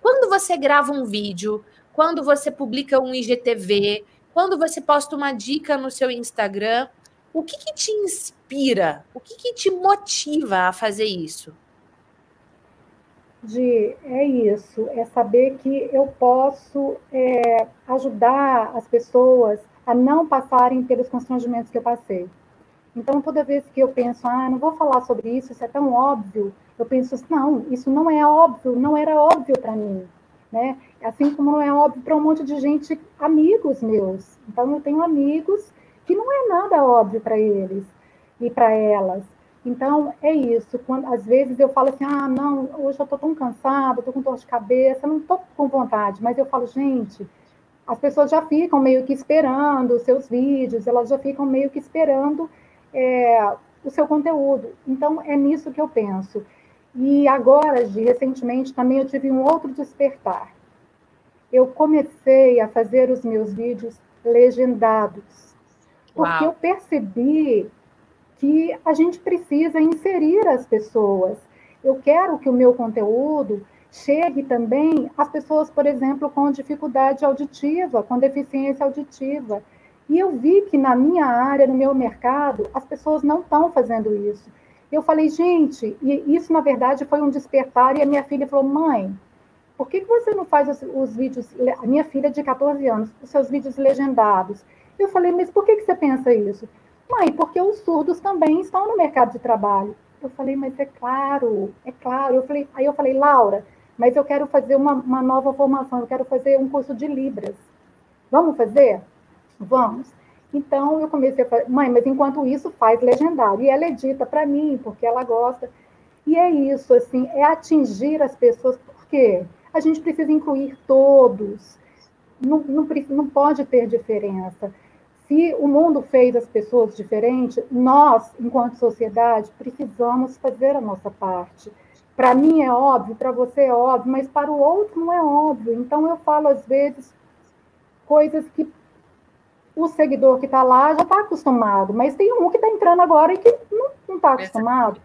Quando você grava um vídeo, quando você publica um IGTV, quando você posta uma dica no seu Instagram, o que, que te inspira? O que, que te motiva a fazer isso? De, é isso, é saber que eu posso é, ajudar as pessoas a não passarem pelos constrangimentos que eu passei. Então, toda vez que eu penso, ah, não vou falar sobre isso, isso é tão óbvio, eu penso, não, isso não é óbvio, não era óbvio para mim, né? Assim como não é óbvio para um monte de gente, amigos meus. Então, eu tenho amigos que não é nada óbvio para eles e para elas. Então, é isso. Quando, às vezes eu falo assim, ah, não, hoje eu estou tão cansada, estou com dor de cabeça, não estou com vontade, mas eu falo, gente, as pessoas já ficam meio que esperando os seus vídeos, elas já ficam meio que esperando é, o seu conteúdo. Então, é nisso que eu penso. E agora, de, recentemente, também eu tive um outro despertar. Eu comecei a fazer os meus vídeos legendados, porque Uau. eu percebi que a gente precisa inserir as pessoas. Eu quero que o meu conteúdo chegue também às pessoas, por exemplo, com dificuldade auditiva, com deficiência auditiva. E eu vi que na minha área, no meu mercado, as pessoas não estão fazendo isso. Eu falei, gente, e isso na verdade foi um despertar, e a minha filha falou, mãe, por que, você não faz os, os vídeos, a minha filha de 14 anos, os seus vídeos legendados? Eu falei, mas por que, que você pensa isso? Mãe, porque os surdos também estão no mercado de trabalho. Eu falei, mas é claro, é claro. Eu falei, aí eu falei, Laura, mas eu quero fazer uma, uma nova formação, eu quero fazer um curso de Libras. Vamos fazer? Vamos. Então eu comecei a falar, mãe, mas enquanto isso faz legendário. E ela edita para mim, porque ela gosta. E é isso, assim, é atingir as pessoas, porque a gente precisa incluir todos. Não, não, não pode ter diferença. Se o mundo fez as pessoas diferentes, nós, enquanto sociedade, precisamos fazer a nossa parte. Para mim é óbvio, para você é óbvio, mas para o outro não é óbvio. Então eu falo às vezes coisas que o seguidor que está lá já está acostumado, mas tem um que está entrando agora e que não está acostumado.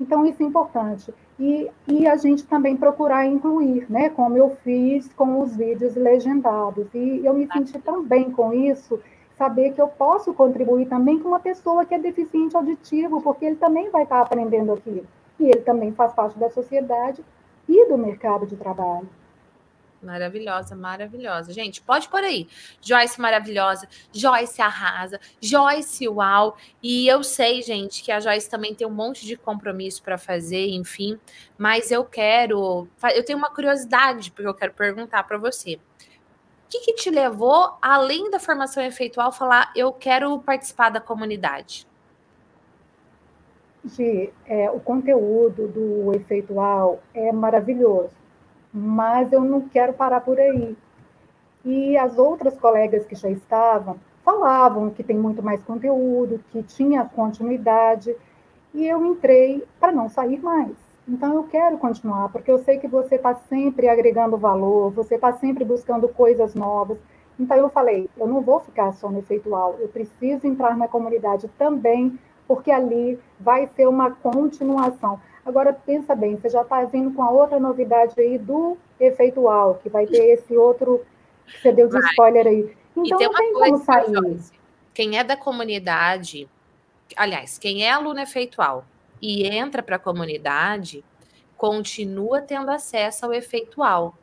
Então isso é importante. E, e a gente também procurar incluir, né, como eu fiz com os vídeos legendados. E eu me senti tão bem com isso, saber que eu posso contribuir também com uma pessoa que é deficiente auditivo, porque ele também vai estar aprendendo aquilo e ele também faz parte da sociedade e do mercado de trabalho. Maravilhosa, maravilhosa. Gente, pode por aí. Joyce maravilhosa, Joyce arrasa, Joyce uau. E eu sei, gente, que a Joyce também tem um monte de compromisso para fazer, enfim. Mas eu quero, eu tenho uma curiosidade porque eu quero perguntar para você. Que, que te levou, além da formação efeitual, falar eu quero participar da comunidade? de é, o conteúdo do efeitual é maravilhoso, mas eu não quero parar por aí. E as outras colegas que já estavam falavam que tem muito mais conteúdo, que tinha continuidade, e eu entrei para não sair mais. Então eu quero continuar, porque eu sei que você está sempre agregando valor, você está sempre buscando coisas novas. Então eu falei, eu não vou ficar só no efeitual, eu preciso entrar na comunidade também porque ali vai ser uma continuação. Agora, pensa bem, você já está vindo com a outra novidade aí do efeitual, que vai ter esse outro que você deu de vai. spoiler aí. Então, tem não tem como sair. Quem é da comunidade, aliás, quem é aluno efeitual e entra para a comunidade, continua tendo acesso ao efeitual.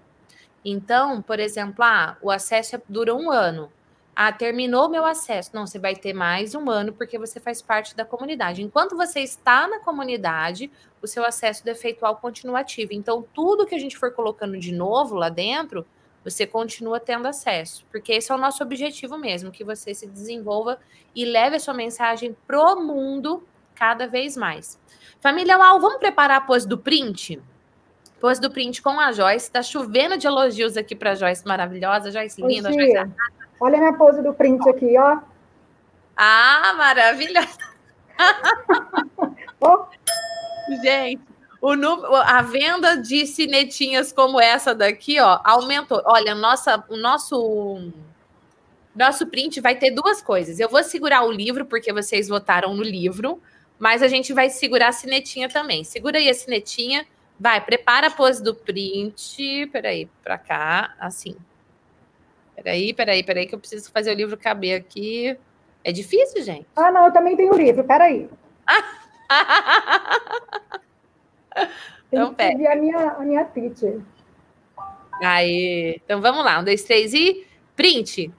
Então, por exemplo, ah, o acesso é, dura um ano. Ah, terminou meu acesso. Não, você vai ter mais um ano porque você faz parte da comunidade. Enquanto você está na comunidade, o seu acesso defeitual continua ativo. Então, tudo que a gente for colocando de novo lá dentro, você continua tendo acesso. Porque esse é o nosso objetivo mesmo, que você se desenvolva e leve a sua mensagem pro mundo cada vez mais. Família Uau, vamos preparar a pose do print? Pose do print com a Joyce. Tá chovendo de elogios aqui para Joyce maravilhosa, Joyce linda, Joyce Olha a minha pose do print aqui, ó. Ah, maravilhosa. oh. Gente, o, a venda de cinetinhas como essa daqui, ó, aumentou. Olha, nossa, o nosso nosso print vai ter duas coisas. Eu vou segurar o livro porque vocês votaram no livro, mas a gente vai segurar a cinetinha também. Segura aí a cinetinha. Vai, prepara a pose do print. Peraí, para cá, assim. Peraí, peraí, peraí, que eu preciso fazer o livro caber aqui. É difícil, gente? Ah, não, eu também tenho livro, peraí. então, pera. a minha, a minha teacher. Aí, então vamos lá, um, dois, três e print.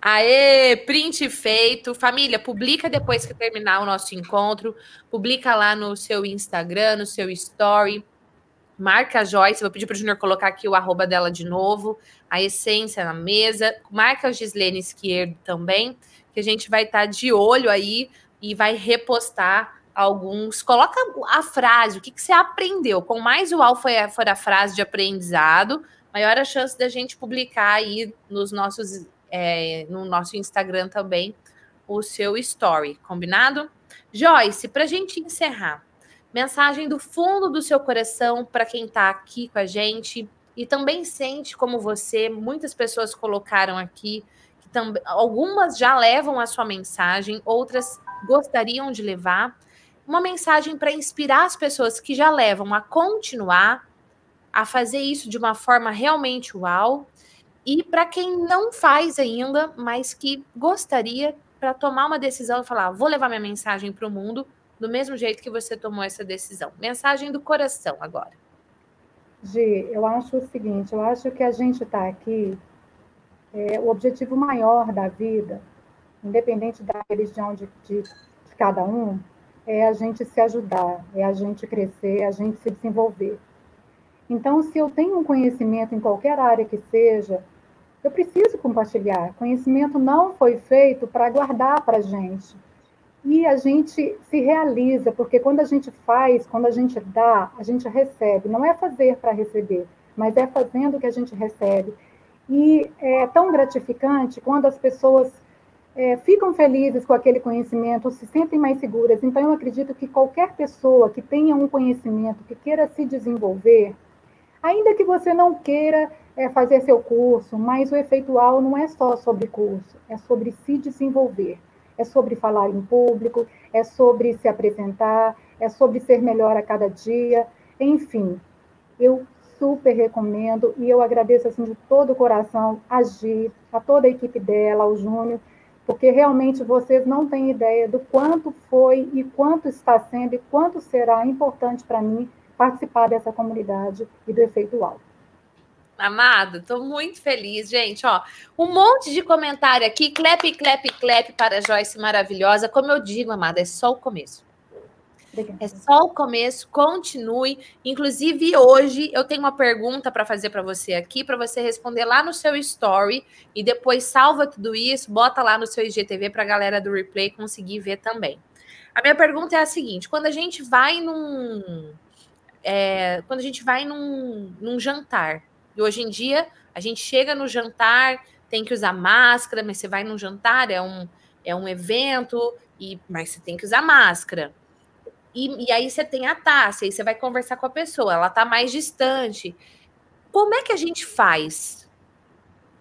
Aê, print feito. Família, publica depois que terminar o nosso encontro. Publica lá no seu Instagram, no seu story. Marca a Joyce, vou pedir para o Junior colocar aqui o arroba dela de novo, a essência na mesa. Marca a Gislene Esquerdo também, que a gente vai estar tá de olho aí e vai repostar alguns. Coloca a frase, o que, que você aprendeu. Com mais o for, for a frase de aprendizado, maior a chance da gente publicar aí nos nossos, é, no nosso Instagram também o seu story, combinado? Joyce, para a gente encerrar, mensagem do fundo do seu coração para quem está aqui com a gente e também sente como você, muitas pessoas colocaram aqui, que algumas já levam a sua mensagem, outras gostariam de levar uma mensagem para inspirar as pessoas que já levam a continuar a fazer isso de uma forma realmente uau. E para quem não faz ainda, mas que gostaria para tomar uma decisão e falar: vou levar minha mensagem para o mundo do mesmo jeito que você tomou essa decisão. Mensagem do coração agora. Gi, eu acho o seguinte: eu acho que a gente está aqui, é, o objetivo maior da vida, independente da religião de, de, de cada um, é a gente se ajudar, é a gente crescer, é a gente se desenvolver. Então, se eu tenho um conhecimento em qualquer área que seja, eu preciso compartilhar. Conhecimento não foi feito para guardar para a gente. E a gente se realiza, porque quando a gente faz, quando a gente dá, a gente recebe. Não é fazer para receber, mas é fazendo que a gente recebe. E é tão gratificante quando as pessoas é, ficam felizes com aquele conhecimento, se sentem mais seguras. Então, eu acredito que qualquer pessoa que tenha um conhecimento, que queira se desenvolver, ainda que você não queira é, fazer seu curso, mas o efeitual não é só sobre curso, é sobre se desenvolver, é sobre falar em público, é sobre se apresentar, é sobre ser melhor a cada dia, enfim. Eu super recomendo e eu agradeço assim de todo o coração a Gi, a toda a equipe dela, ao Júnior, porque realmente vocês não têm ideia do quanto foi e quanto está sendo e quanto será importante para mim participar dessa comunidade e do efeito alto. Amado, estou muito feliz, gente. Ó, um monte de comentário aqui. Clap, clap, clap para Joyce maravilhosa. Como eu digo, amada, é só o começo. É só o começo, continue. Inclusive, hoje eu tenho uma pergunta para fazer para você aqui, para você responder lá no seu story e depois salva tudo isso, bota lá no seu IGTV para a galera do replay conseguir ver também. A minha pergunta é a seguinte: quando a gente vai num. É, quando a gente vai num, num jantar, e hoje em dia a gente chega no jantar, tem que usar máscara, mas você vai num jantar, é um, é um evento, e mas você tem que usar máscara. E, e aí você tem a taça, aí você vai conversar com a pessoa, ela está mais distante. Como é que a gente faz?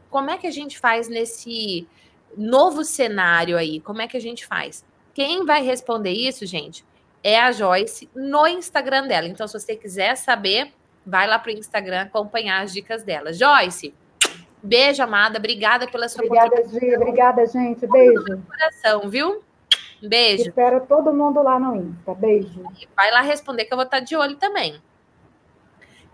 Como é que a gente faz nesse novo cenário aí? Como é que a gente faz? Quem vai responder isso, gente, é a Joyce no Instagram dela. Então, se você quiser saber, vai lá para o Instagram acompanhar as dicas dela. Joyce, beijo, amada. Obrigada pela sua Obrigada, Gi. Obrigada, gente. Beijo. Coração, viu? Beijo. Espero todo mundo lá no Insta. Beijo. Vai lá responder que eu vou estar de olho também.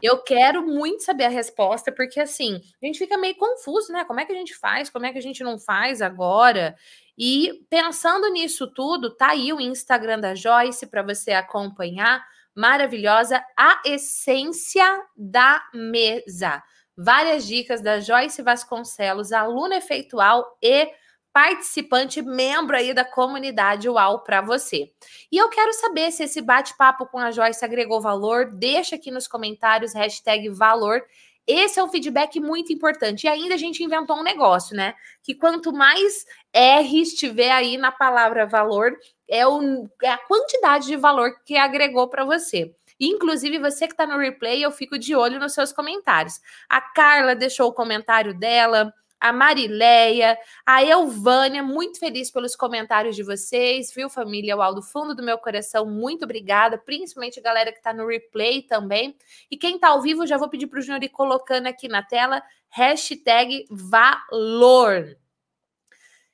Eu quero muito saber a resposta, porque assim, a gente fica meio confuso, né? Como é que a gente faz? Como é que a gente não faz agora? E pensando nisso tudo, tá aí o Instagram da Joyce para você acompanhar. Maravilhosa, a essência da mesa. Várias dicas da Joyce Vasconcelos, aluna efeitual e participante, membro aí da comunidade UAU para você. E eu quero saber se esse bate-papo com a Joyce agregou valor. Deixa aqui nos comentários, hashtag valor. Esse é um feedback muito importante. E ainda a gente inventou um negócio, né? Que quanto mais R estiver aí na palavra valor, é, o, é a quantidade de valor que agregou para você. Inclusive, você que está no replay, eu fico de olho nos seus comentários. A Carla deixou o comentário dela a Marileia, a Elvânia, muito feliz pelos comentários de vocês, viu, família? Ao do fundo do meu coração, muito obrigada, principalmente a galera que está no replay também. E quem está ao vivo, já vou pedir para o Júnior ir colocando aqui na tela, hashtag valor.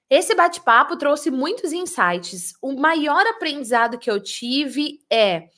Esse bate-papo trouxe muitos insights. O maior aprendizado que eu tive é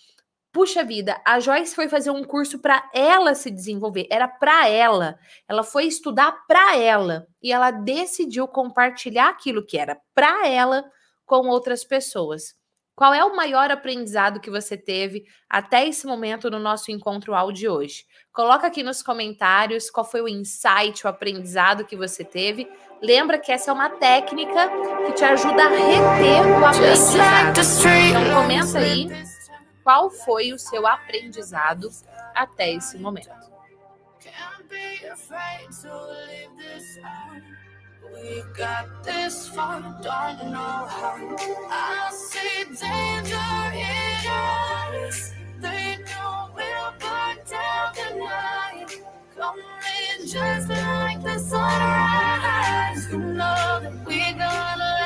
Puxa vida, a Joyce foi fazer um curso para ela se desenvolver, era para ela. Ela foi estudar para ela e ela decidiu compartilhar aquilo que era para ela com outras pessoas. Qual é o maior aprendizado que você teve até esse momento no nosso encontro áudio de hoje? Coloca aqui nos comentários qual foi o insight, o aprendizado que você teve. Lembra que essa é uma técnica que te ajuda a reter o aprendizado. Então comenta aí qual foi o seu aprendizado até esse momento. We got this far, don't know how. I see danger in your eyes. They know we'll burn down the night. Coming just like the sunrise. You know that we're gonna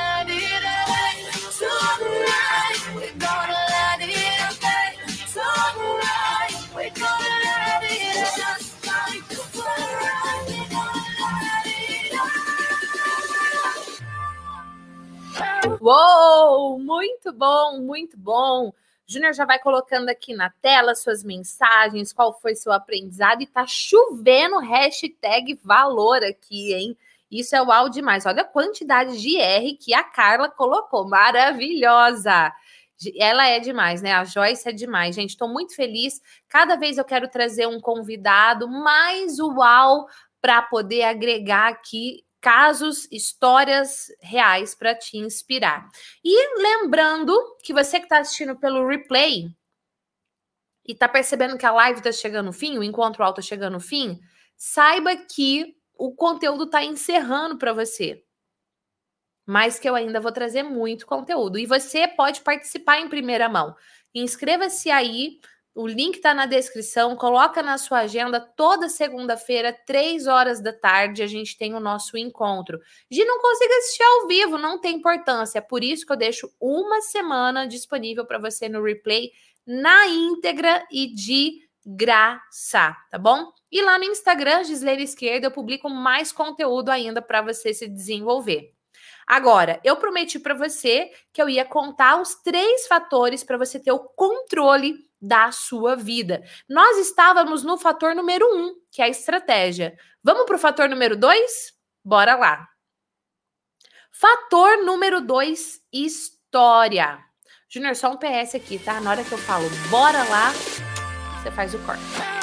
Uou! Muito bom, muito bom. Júnior já vai colocando aqui na tela suas mensagens, qual foi seu aprendizado e tá chovendo hashtag valor aqui, hein? Isso é uau demais. Olha a quantidade de R que a Carla colocou. Maravilhosa! Ela é demais, né? A Joyce é demais, gente. Estou muito feliz. Cada vez eu quero trazer um convidado mais uau para poder agregar aqui casos, histórias reais para te inspirar. E lembrando que você que está assistindo pelo replay e está percebendo que a live está chegando no fim, o encontro alto está chegando no fim, saiba que o conteúdo está encerrando para você. Mas que eu ainda vou trazer muito conteúdo. E você pode participar em primeira mão. Inscreva-se aí o link está na descrição. Coloca na sua agenda toda segunda-feira, três horas da tarde, a gente tem o nosso encontro. De não consiga assistir ao vivo, não tem importância. É por isso que eu deixo uma semana disponível para você no replay na íntegra e de graça, tá bom? E lá no Instagram, Gislene Esquerda, eu publico mais conteúdo ainda para você se desenvolver. Agora, eu prometi para você que eu ia contar os três fatores para você ter o controle da sua vida. Nós estávamos no fator número um, que é a estratégia. Vamos para o fator número dois? Bora lá. Fator número dois, história. Júnior, só um PS aqui, tá? Na hora que eu falo bora lá, você faz o corte.